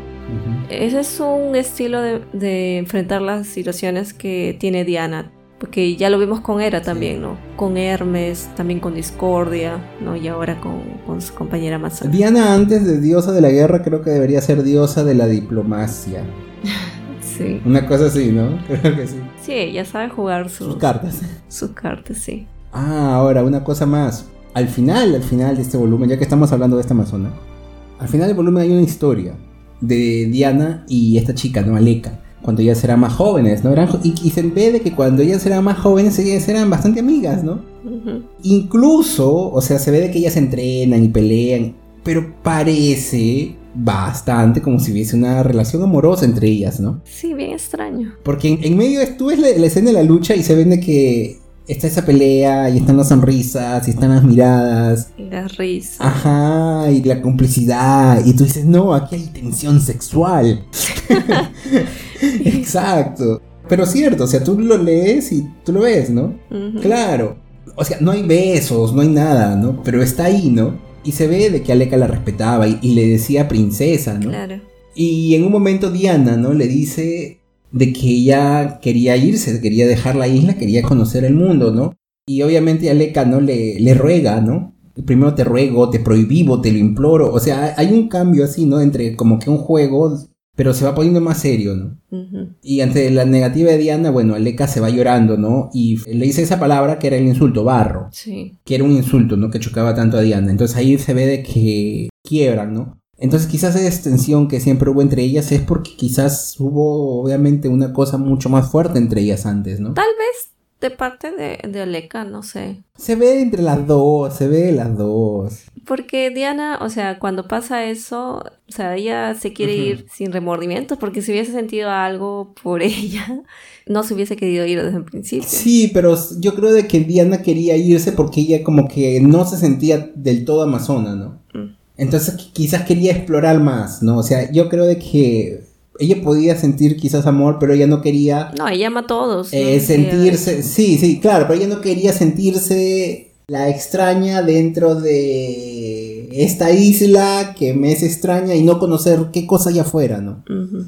Ese es un estilo de, enfrentar las situaciones que tiene Diana. Porque ya lo vimos con Hera también, ¿no? Con Hermes, también con Discordia, ¿no? Y ahora con, su compañera más. Diana antes de diosa de la guerra creo que debería ser diosa de la diplomacia. sí. Una cosa así, ¿no? Creo que sí. Sí, ella sabe jugar sus, cartas. Sus cartas, sí. Ah, ahora, una cosa más. Al final, al final de este volumen, ya que estamos hablando de esta amazona, al final del volumen hay una historia de Diana y esta chica, ¿no? Aleka. Cuando ellas eran más jóvenes, ¿no? Eran, y, se ve de que cuando ellas eran más jóvenes, ellas eran bastante amigas, ¿no? Incluso, o sea, se ve de que ellas entrenan y pelean, pero parece bastante como si hubiese una relación amorosa entre ellas, ¿no? Sí, bien extraño. Porque en, medio tú ves la, la, escena de la lucha y se ve de que está esa pelea y están las sonrisas y están las miradas. Y las risas. Ajá, y la complicidad. Y tú dices, no, aquí hay tensión sexual. Exacto. Pero cierto, o sea, tú lo lees y tú lo ves, ¿no? Claro. O sea, no hay besos, no hay nada, ¿no? Pero está ahí, ¿no? Y se ve de que Aleka la respetaba y, y le decía princesa, ¿no? Claro. Y en un momento Diana, ¿no? Le dice, de que ella quería irse, quería dejar la isla, quería conocer el mundo, ¿no? Y obviamente Aleka, ¿no? Le, le ruega, ¿no? Primero te ruego, te prohíbo, te lo imploro. O sea, hay un cambio así, ¿no? Entre como que un juego, pero se va poniendo más serio, ¿no? Y ante la negativa de Diana, bueno, Aleka se va llorando, ¿no? Y le dice esa palabra que era el insulto, barro. Sí. Que era un insulto, ¿no? Que chocaba tanto a Diana. Entonces ahí se ve de que quiebran, ¿no? Entonces quizás esa extensión que siempre hubo entre ellas es porque quizás hubo obviamente una cosa mucho más fuerte entre ellas antes, ¿no? Tal vez de parte de, de Oleka, no sé. Se ve entre las dos, se ve las dos. Porque Diana, o sea, cuando pasa eso, o sea, ella se quiere ir sin remordimientos porque si hubiese sentido algo por ella, no se hubiese querido ir desde el principio. Sí, pero yo creo de que Diana quería irse porque ella como que no se sentía del todo amazona, ¿no? Mm. Entonces quizás quería explorar más, ¿no? O sea, yo creo de que ella podía sentir quizás amor, pero ella no quería... No, ella ama a todos. Eh, sentirse, sí, sí, claro, pero ella no quería sentirse la extraña dentro de esta isla que me es extraña y no conocer qué cosa hay afuera, ¿no?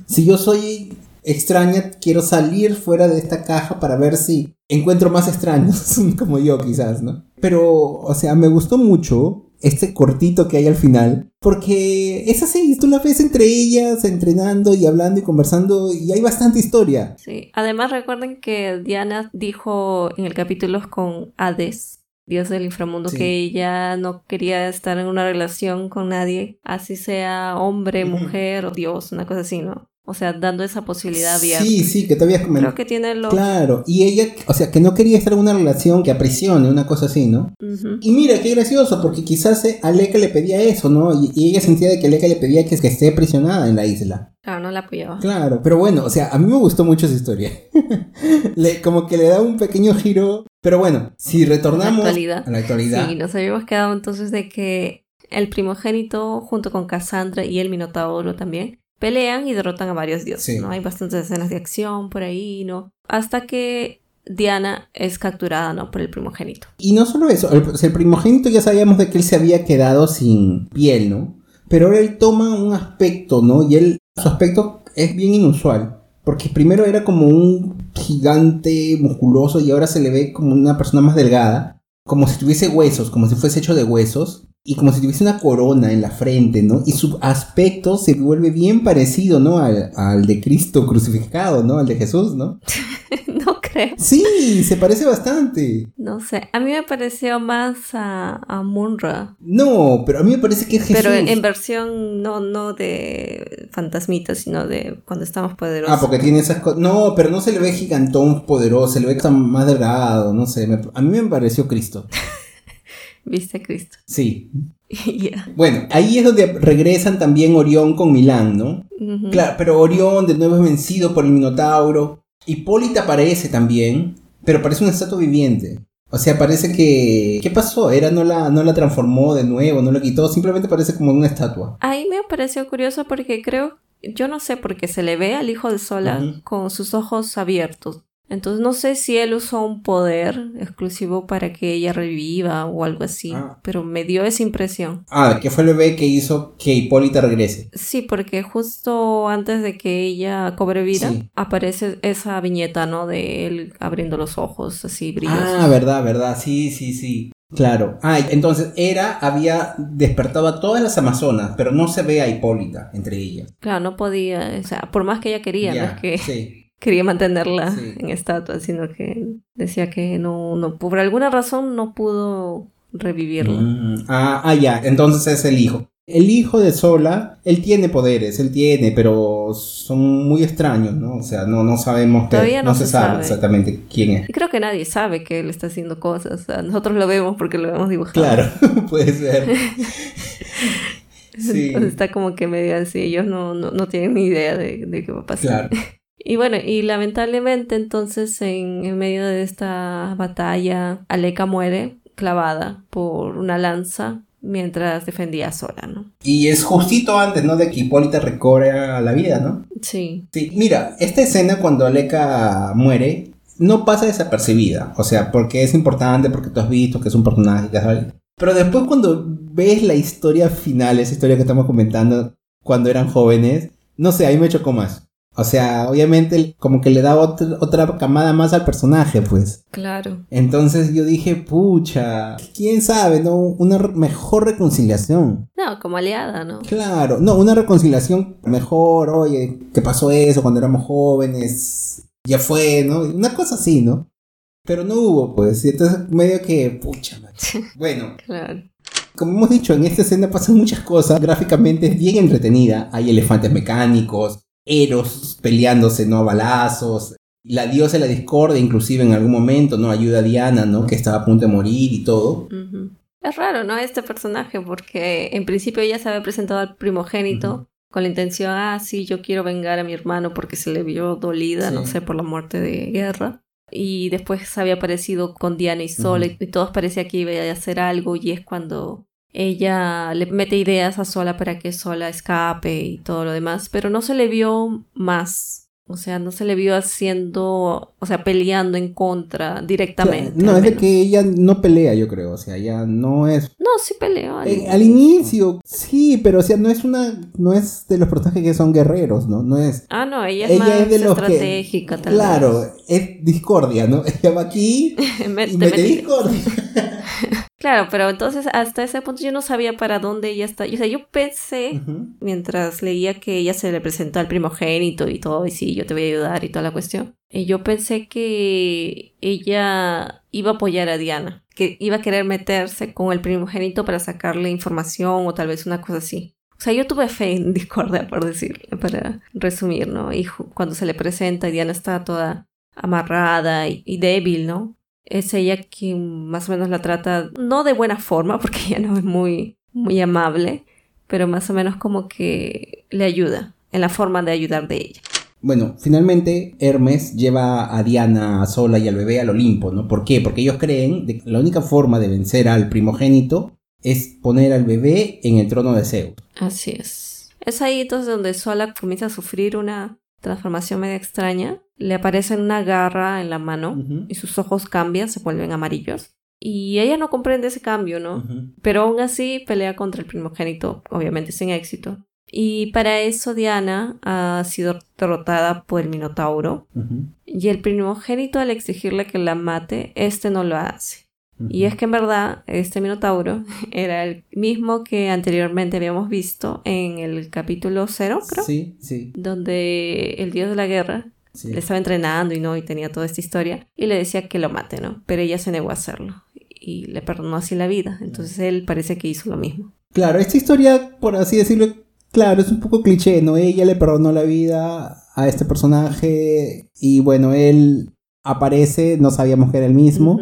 Si yo soy extraña, quiero salir fuera de esta caja para ver si encuentro más extraños como yo quizás, ¿no? Pero, o sea, me gustó mucho este cortito que hay al final, porque es así, tú la ves entre ellas, entrenando y hablando y conversando, y hay bastante historia. Sí, además recuerden que Diana dijo en el capítulo con Hades, Dios del inframundo, que ella no quería estar en una relación con nadie, así sea hombre, mujer o Dios, una cosa así, ¿no? O sea, dando esa posibilidad abierta. Sí, sí, que te habías comentado. Creo que tiene lo... Claro, y ella, o sea, que no quería estar en una relación que aprisione, una cosa así, ¿no? Y mira, qué gracioso, porque quizás eh, Aleka le pedía eso, ¿no? Y, y ella sentía de que Aleka le pedía que, que esté aprisionada en la isla. Claro, no la apoyaba. Claro, pero bueno, o sea, a mí me gustó mucho esa historia. Le- como que le da un pequeño giro. Pero bueno, si retornamos La actualidad. a la actualidad. Sí, nos habíamos quedado entonces de que el primogénito, junto con Cassandra y el Minotauro también, pelean y derrotan a varios dioses, Sí. ¿no? Hay bastantes escenas de acción por ahí, ¿no? Hasta que Diana es capturada, ¿no? Por el primogénito. Y no solo eso, el, primogénito ya sabíamos de que él se había quedado sin piel, ¿no? Pero ahora él toma un aspecto, ¿no? Y él, su aspecto es bien inusual. Porque primero era como un gigante musculoso y ahora se le ve como una persona más delgada. Como si tuviese huesos, como si fuese hecho de huesos. Y como si tuviese una corona en la frente, ¿no? Y su aspecto se vuelve bien parecido, ¿no? Al, al de Cristo crucificado, ¿no? Al de Jesús, ¿no? no creo. Sí, se parece bastante. No sé. A mí me pareció más a, a Munra. No, pero a mí me parece que es Jesús. Pero en, versión no, no de fantasmita, sino de cuando estamos poderosos. Ah, porque tiene esas cosas. No, pero no se le ve gigantón poderoso, se le ve más delgado, no sé. me- A mí me pareció Cristo. Viste a Cristo. Sí. Bueno, ahí es donde regresan también Orión con Milán, ¿no? Claro, pero Orión de nuevo es vencido por el Minotauro. Hipólita aparece también, pero parece una estatua viviente. O sea, parece que... ¿Qué pasó? Era no la, no la transformó de nuevo, no la quitó, simplemente parece como una estatua. Ahí me pareció curioso porque creo, yo no sé, porque se le ve al hijo de Sola con sus ojos abiertos. Entonces no sé si él usó un poder exclusivo para que ella reviva o algo así, Ah. pero me dio esa impresión. Ah, que fue el bebé que hizo que Hipólita regrese. Sí, porque justo antes de que ella cobre vida, Sí. aparece esa viñeta, ¿no? De él abriendo los ojos así brillosos. Ah, verdad, verdad, sí, sí, sí. Claro. Ah, entonces Hera había despertado a todas las amazonas, pero no se ve a Hipólita entre ellas. Claro, no podía, o sea, por más que ella quería, no Ya, es que sí. quería mantenerla Sí. en estatua, sino que decía que no, no, por alguna razón no pudo revivirla. Mm, ah, ah, ya, entonces es el hijo. El hijo de Sola, él tiene poderes, él tiene, pero son muy extraños, ¿no? O sea, no, no sabemos, que, Todavía no se, se sabe, sabe. exactamente quién es. Creo que nadie sabe que él está haciendo cosas. o sea, nosotros lo vemos porque lo hemos dibujado. Claro, puede ser. Sí, Entonces está como que medio así, ellos no, no, no tienen ni idea de, de qué va a pasar. claro. Y bueno, y lamentablemente entonces en, en medio de esta batalla, Aleka muere clavada por una lanza mientras defendía a Sora, ¿no? Y es justito antes, ¿no? De que Hipólita recobra la vida, ¿no? Sí, Sí, mira, esta escena cuando Aleka muere no pasa desapercibida, o sea, porque es importante, porque tú has visto que es un personaje, que es- pero después cuando ves la historia final, esa historia que estamos comentando cuando eran jóvenes, no sé, ahí me chocó más. O sea, obviamente como que le da otra, otra camada más al personaje, pues. claro. Entonces yo dije, pucha, quién sabe, ¿no? Una mejor reconciliación. No, como aliada, ¿no? Claro, no, una reconciliación mejor, oye, ¿qué pasó eso cuando éramos jóvenes? Ya fue, ¿no? Una cosa así, ¿no? Pero no hubo, pues, y entonces medio que, pucha, macho. Bueno, Claro. como hemos dicho, en esta escena pasan muchas cosas, gráficamente es bien entretenida, hay elefantes mecánicos, Eros peleándose, ¿no? A balazos, la diosa de la discordia inclusive en algún momento, ¿no? Ayuda a Diana, ¿no? Que estaba a punto de morir y todo. Es raro, ¿no? Este personaje, porque en principio ella se había presentado al primogénito con la intención, ah, sí, yo quiero vengar a mi hermano porque se le vio dolida, no sé, por la muerte de guerra. Y después había aparecido con Diana y Ujú. y todos parecía que iba a hacer algo y es cuando ella le mete ideas a Sola para que Sola escape y todo lo demás, pero no se le vio más. O sea, no se le vio haciendo, o sea, peleando en contra directamente. no, es de que ella no pelea, yo creo, o sea, ella no es No, sí peleó. al Eh, al inicio, sí, pero o sea, no es una, no es de los personajes que son guerreros, ¿no? No es. Ah, no, ella es Ella más es de los que- estratégica, tal Claro, es discordia, ¿no? Ella va aquí y te mete discordia. Claro, pero entonces hasta ese punto yo no sabía para dónde ella está. O sea, yo pensé, Ujú. mientras leía que ella se le presentó al primogénito y todo, y sí, yo te voy a ayudar y toda la cuestión. Y yo pensé que ella iba a apoyar a Diana, que iba a querer meterse con el primogénito para sacarle información o tal vez una cosa así. O sea, yo tuve fe en Discordia, por decirlo, para resumir, ¿no? Y cuando se le presenta, Diana está toda amarrada y, débil, ¿no? Es ella quien más o menos la trata, no de buena forma, porque ella no es muy, muy amable, pero más o menos como que le ayuda en la forma de ayudar de ella. Bueno, finalmente Hermes lleva a Diana sola y al bebé al Olimpo, ¿no? ¿Por qué? Porque ellos creen que la única forma de vencer al primogénito es poner al bebé en el trono de Zeus. Así es. Es ahí entonces donde Sola comienza a sufrir una transformación media extraña. Le aparece una garra en la mano y sus ojos cambian, se vuelven amarillos. Y ella no comprende ese cambio, ¿no? Pero aún así pelea contra el primogénito, obviamente sin éxito. Y para eso Diana ha sido derrotada por el Minotauro. Y el primogénito al exigirle que la mate, este no lo hace. Y es que en verdad este Minotauro era el mismo que anteriormente habíamos visto en el capítulo 0, creo. Sí, sí. Donde el dios de la guerra le estaba entrenando y no, y tenía toda esta historia. Y le decía que lo mate, ¿no? Pero ella se negó a hacerlo. Y le perdonó así la vida. Entonces él parece que hizo lo mismo. Claro, esta historia, por así decirlo, claro, es un poco cliché, ¿no? Ella le perdonó la vida a este personaje. Y bueno, él aparece, no sabíamos que era el mismo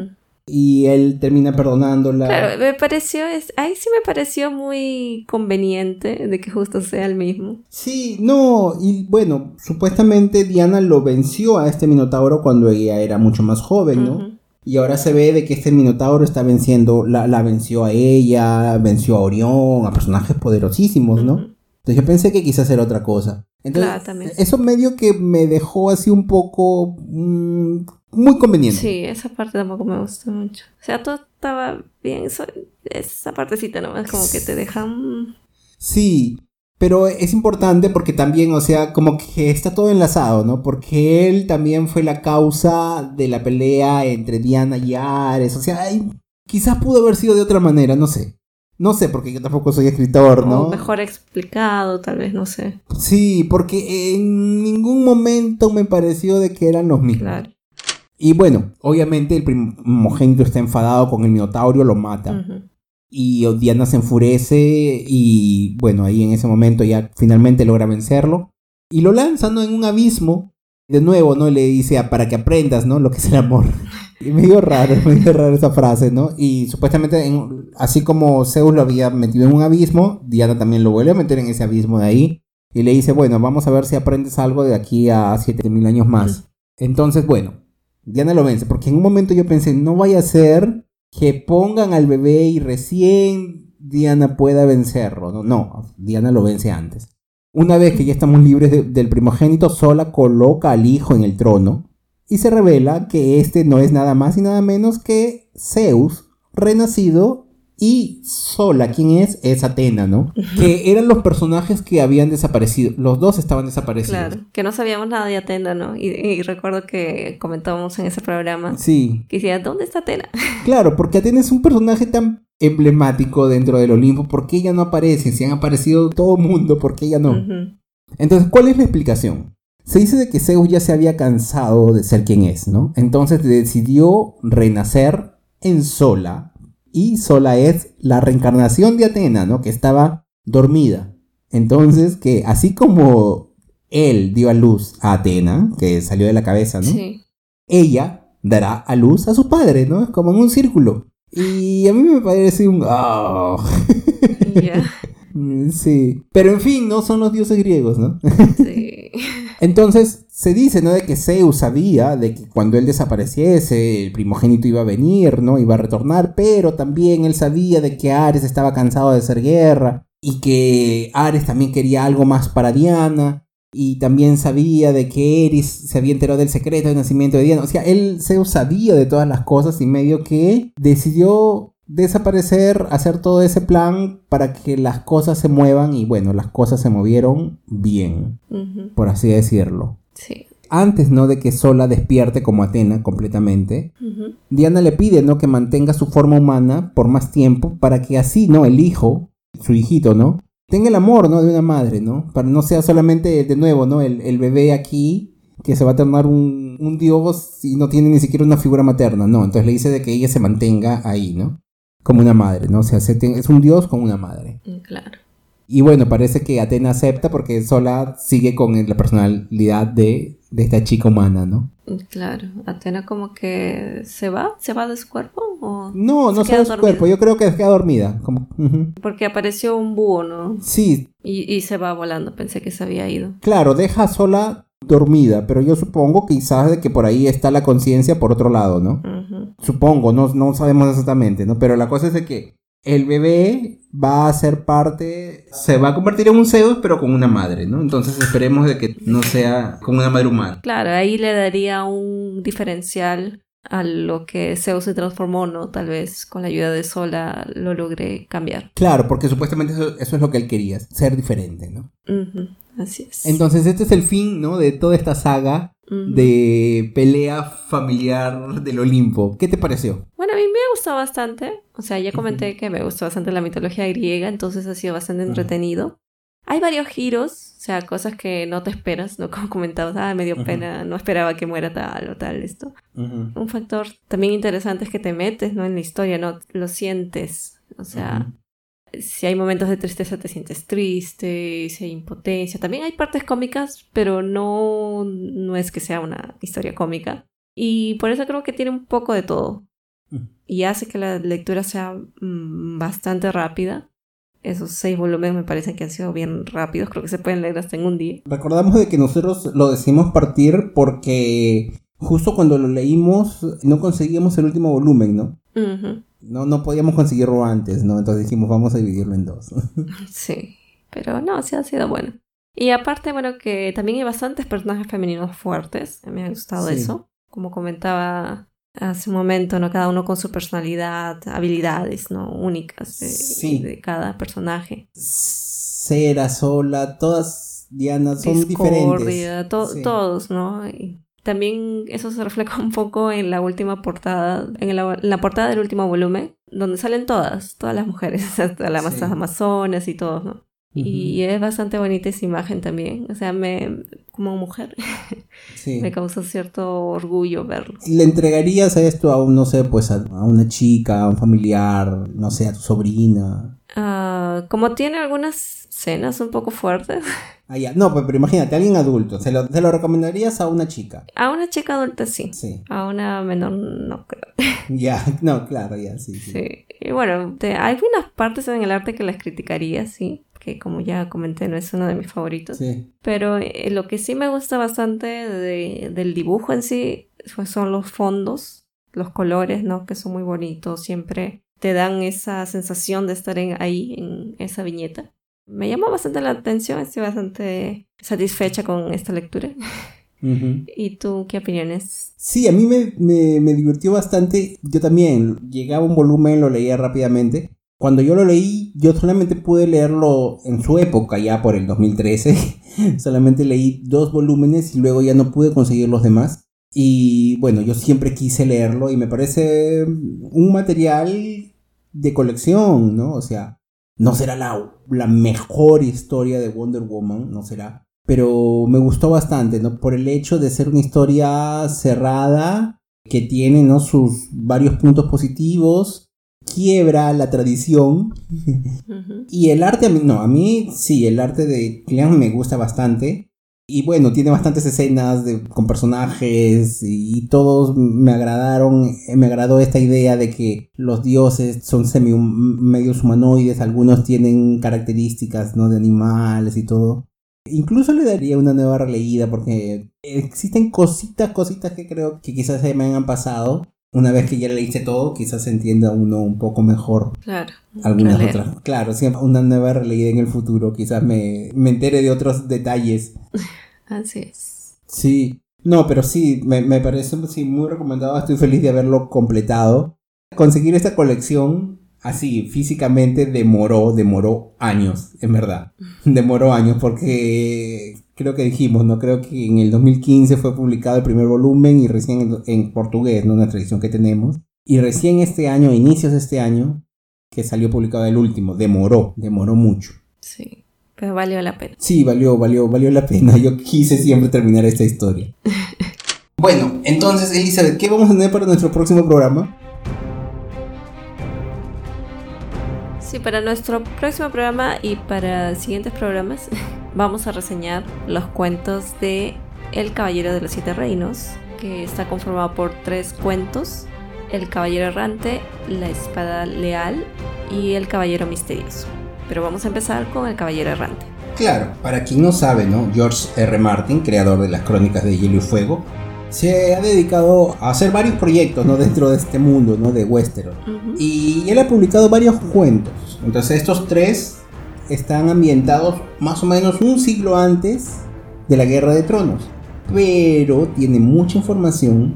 y él termina perdonándola. Claro, me pareció, es, ahí sí me pareció muy conveniente de que justo sea el mismo. Sí, no, y bueno, supuestamente Diana lo venció a este Minotauro cuando ella era mucho más joven, ¿no? Y ahora se ve de que este Minotauro está venciendo, la, la venció a ella, venció a Orión, a personajes poderosísimos, ¿no? Entonces yo pensé que quizás era otra cosa. Entonces, eso medio que me dejó así un poco mm, muy conveniente. Sí, esa parte tampoco me gustó mucho. O sea, todo estaba bien, esa partecita nomás como que te dejan... Sí, pero es importante porque también, o sea, como que está todo enlazado, ¿no? Porque él también fue la causa de la pelea entre Diana y Ares. O sea, quizás pudo haber sido de otra manera, no sé. No sé, porque yo tampoco soy escritor, ¿no? mejor explicado, tal vez, no sé. Sí, porque en ningún momento me pareció de que eran los mismos. Claro. Y bueno, obviamente el primogénito está enfadado con el Minotauro, lo mata. Y Diana se enfurece y bueno, ahí en ese momento ya finalmente logra vencerlo. Y lo lanza, ¿no? En un abismo. De nuevo, ¿no? Le dice, ah, para que aprendas, ¿no? Lo que es el amor. Y medio raro, medio raro esa frase, ¿no? Y supuestamente, así como Zeus lo había metido en un abismo, Diana también lo vuelve a meter en ese abismo de ahí. Y le dice, bueno, vamos a ver si aprendes algo de aquí a 7000 años más. Entonces, bueno, Diana lo vence, porque en un momento yo pensé, no vaya a ser que pongan al bebé y recién Diana pueda vencerlo. No, no Diana lo vence antes. Una vez que ya estamos libres del primogénito, Sola coloca al hijo en el trono y se revela que este no es nada más y nada menos que Zeus, renacido y Sola, ¿quién es? Es Atena, ¿no? Que eran los personajes que habían desaparecido. Los dos estaban desaparecidos. Claro, que no sabíamos nada de Atena, ¿no? Y, recuerdo que comentábamos en ese programa. Sí. Que decía, ¿dónde está Atena? Claro, porque Atena es un personaje tan emblemático dentro del Olimpo. ¿Por qué ella no aparece? Si han aparecido todo el mundo, ¿por qué ella no? Entonces, ¿cuál es la explicación? Se dice de que Zeus ya se había cansado de ser quien es, ¿no? Entonces decidió renacer en Sola, y Sola es la reencarnación de Atena, ¿no? Que estaba dormida. Entonces, que así como él dio a luz a Atena, que salió de la cabeza, ¿no? Sí. Ella dará a luz a su padre, ¿no? Es como en un círculo. Y a mí me parece un... Oh. Sí. Pero en fin, no son los dioses griegos, ¿no? Sí. Entonces, se dice, ¿no? De que Zeus sabía de que cuando él desapareciese, el primogénito iba a venir, ¿no? Iba a retornar, pero también él sabía de que Ares estaba cansado de hacer guerra y que Ares también quería algo más para Diana y también sabía de que Eris se había enterado del secreto del nacimiento de Diana. O sea, él, Zeus sabía de todas las cosas y medio que decidió desaparecer, hacer todo ese plan para que las cosas se muevan y bueno, las cosas se movieron bien, por así decirlo. Sí. Antes, ¿no? De que Sola despierte como Atena completamente, Diana le pide, ¿no? Que mantenga su forma humana por más tiempo para que así, ¿no? El hijo, su hijito, ¿no? Tenga el amor, ¿no? De una madre, ¿no? Para no sea solamente, de nuevo, ¿no? El, bebé aquí que se va a tornar un, un, dios y no tiene ni siquiera una figura materna, no. Entonces le dice de que ella se mantenga ahí, ¿no? Como una madre, ¿no? O sea, es un dios como una madre. Mm, claro. Y bueno, parece que Atena acepta porque Sola sigue con la personalidad de, de esta chica humana, ¿no? Claro, Atena como que se va, se va de su cuerpo o No, no se va de su cuerpo, yo creo que se queda dormida. Como... Porque apareció un búho, ¿no? Sí. Y, y, se va volando, pensé que se había ido. Claro, deja sola dormida, pero yo supongo quizás de que por ahí está la conciencia por otro lado, ¿no? Supongo, no, no sabemos exactamente, ¿no? Pero la cosa es de que el bebé va a ser parte, se va a convertir en un Zeus, pero con una madre, ¿no? Entonces esperemos de que no sea con una madre humana. Claro, ahí le daría un diferencial a lo que Zeus se transformó, ¿no? Tal vez con la ayuda de Sola lo logré cambiar. Claro, porque supuestamente eso, es lo que él quería, ser diferente, ¿no? Así es. Entonces este es el fin, ¿no? De toda esta saga de pelea familiar del Olimpo. ¿Qué te pareció? Bueno, a mí me gustó bastante. O sea, ya comenté que me gustó bastante la mitología griega, entonces ha sido bastante entretenido. Hay varios giros, o sea, cosas que no te esperas, ¿no? Como comentabas, ah, me dio pena, no esperaba que muera tal o tal, esto. Un factor también interesante es que te metes, ¿no? En la historia, ¿no? Lo sientes. O sea, si hay momentos de tristeza te sientes triste, si hay impotencia. También hay partes cómicas, pero no, no es que sea una historia cómica. Y por eso creo que tiene un poco de todo. Y hace que la lectura sea mm, bastante rápida. Esos seis volúmenes me parecen que han sido bien rápidos, creo que se pueden leer hasta en un día. Recordamos de que nosotros lo decimos partir porque justo cuando lo leímos no conseguíamos el último volumen, ¿no? No, no podíamos conseguirlo antes, ¿no? Entonces dijimos, vamos a dividirlo en dos. sí, pero no, sí ha sido bueno. Y aparte, bueno, que también hay bastantes personajes femeninos fuertes. Me ha gustado eso. Como comentaba hace un momento, ¿no? Cada uno con su personalidad, habilidades, ¿no? Únicas de, de cada personaje. Cera, Sola, todas Diana son diferentes. Todos, ¿no? Y también eso se refleja un poco en la última portada, en la, portada del último volumen, donde salen todas, todas las mujeres, hasta las amazonas y todos, ¿no? Y es bastante bonita esa imagen también. O sea, me, como mujer, me causó cierto orgullo verlo. ¿Le entregarías a esto a un, no sé, pues a, una chica, a un familiar, no sé, a tu sobrina? Ah, como tiene algunas escenas un poco fuertes. Ah, ya. No, pues, pero imagínate, alguien adulto, ¿se lo, lo, recomendarías a una chica? A una chica adulta sí. Sí. A una menor no creo. Ya, no, claro, ya, sí. Sí. sí. Y bueno, hay algunas partes en el arte que las criticaría, sí que como ya comenté no es uno de mis favoritos. Sí. Pero eh, lo que sí me gusta bastante de, del dibujo en sí pues, son los fondos, los colores, ¿no? Que son muy bonitos, siempre te dan esa sensación de estar en, ahí en esa viñeta. Me llamó bastante la atención, estoy bastante satisfecha con esta lectura. ¿Y tú qué opiniones? Sí, a mí me, me, me, divirtió bastante. Yo también llegaba un volumen, lo leía rápidamente. Cuando yo lo leí, yo solamente pude leerlo en su época, ya por el 2013. solamente leí dos volúmenes y luego ya no pude conseguir los demás. Y bueno, yo siempre quise leerlo y me parece un material de colección, ¿no? O sea, no será la, la mejor historia de Wonder Woman, no será. Pero me gustó bastante, ¿no? Por el hecho de ser una historia cerrada, que tiene, ¿no? Sus varios puntos positivos, quiebra la tradición. y el arte, a mí, no, a mí sí, el arte de Clean me gusta bastante. Y bueno, tiene bastantes escenas de, con personajes y todos me agradaron, me agradó esta idea de que los dioses son semi medios humanoides, algunos tienen características ¿no? de animales y todo. Incluso le daría una nueva releída porque existen cositas, cositas que creo que quizás se me han pasado. Una vez que ya leíste todo, quizás se entienda uno un poco mejor. Claro. Algunas otras. Claro, siempre una nueva releída en el futuro. Quizás me, me entere de otros detalles. Así es. Sí. No, pero sí, me, me parece sí, muy recomendado. Estoy feliz de haberlo completado. Conseguir esta colección así, físicamente, demoró, demoró años, en verdad. Demoró años porque creo que dijimos, ¿no? Creo que en el 2015 fue publicado el primer volumen y recién en, portugués, ¿no? Una tradición que tenemos. Y recién este año, inicios de este año, que salió publicado el último. Demoró, demoró mucho. Sí, pero valió la pena. Sí, valió, valió, valió la pena. Yo quise siempre terminar esta historia. bueno, entonces, Elizabeth, ¿qué vamos a tener para nuestro próximo programa? Sí, para nuestro próximo programa y para siguientes programas vamos a reseñar los cuentos de El Caballero de los Siete Reinos, que está conformado por tres cuentos. El Caballero Errante, La Espada Leal y El Caballero Misterioso. Pero vamos a empezar con El Caballero Errante. Claro, para quien no sabe, ¿no? George R. Martin, creador de las Crónicas de Hielo y Fuego, se ha dedicado a hacer varios proyectos ¿no? dentro de este mundo ¿no? de Westeros. Y él ha publicado varios cuentos. Entonces estos tres están ambientados más o menos un siglo antes de la Guerra de Tronos. Pero tiene mucha información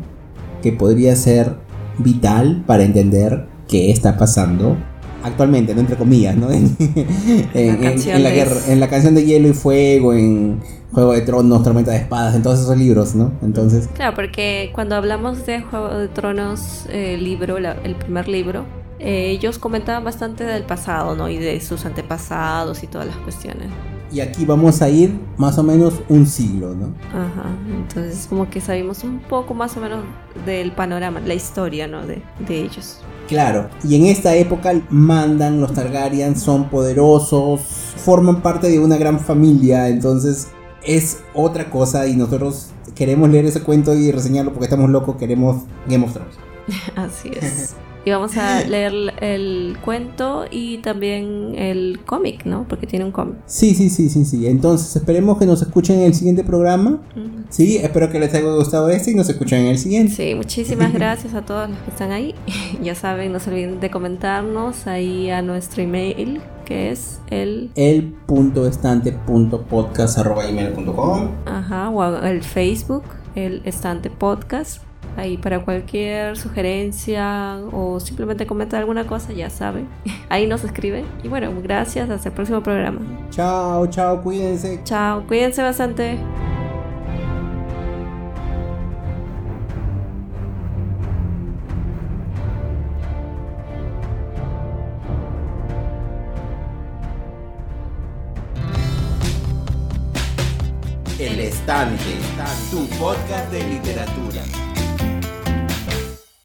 que podría ser vital para entender qué está pasando actualmente, ¿no? entre comillas, ¿no? en, la guerra, en la canción de Hielo y Fuego, en Juego de Tronos, Tormenta de Espadas, en todos esos libros, ¿no? Entonces... Claro, porque cuando hablamos de Juego de Tronos, el libro, el primer libro, eh, ellos comentaban bastante del pasado, ¿no? Y de sus antepasados y todas las cuestiones. Y aquí vamos a ir más o menos un siglo, ¿no? Ajá, entonces como que sabemos un poco más o menos del panorama, la historia, ¿no? De, de ellos. Claro, y en esta época mandan, los Targaryen son poderosos, forman parte de una gran familia, entonces es otra cosa y nosotros queremos leer ese cuento y reseñarlo porque estamos locos, queremos Game of Thrones. Así es. Y vamos a leer el cuento y también el cómic, ¿no? Porque tiene un cómic. Sí, sí, sí, sí, sí. Entonces esperemos que nos escuchen en el siguiente programa. Sí, espero que les haya gustado este y nos escuchen en el siguiente. Sí, muchísimas gracias a todos los que están ahí. ya saben, no se olviden de comentarnos ahí a nuestro email que es el el.estante.podcast.com Ajá, o el Facebook, el Estante Podcast ahí para cualquier sugerencia o simplemente comentar alguna cosa, ya saben. Ahí nos escribe. Y bueno, gracias. Hasta el próximo programa. Chao, chao, cuídense. Chao, cuídense bastante. El Estante, tu podcast de literatura.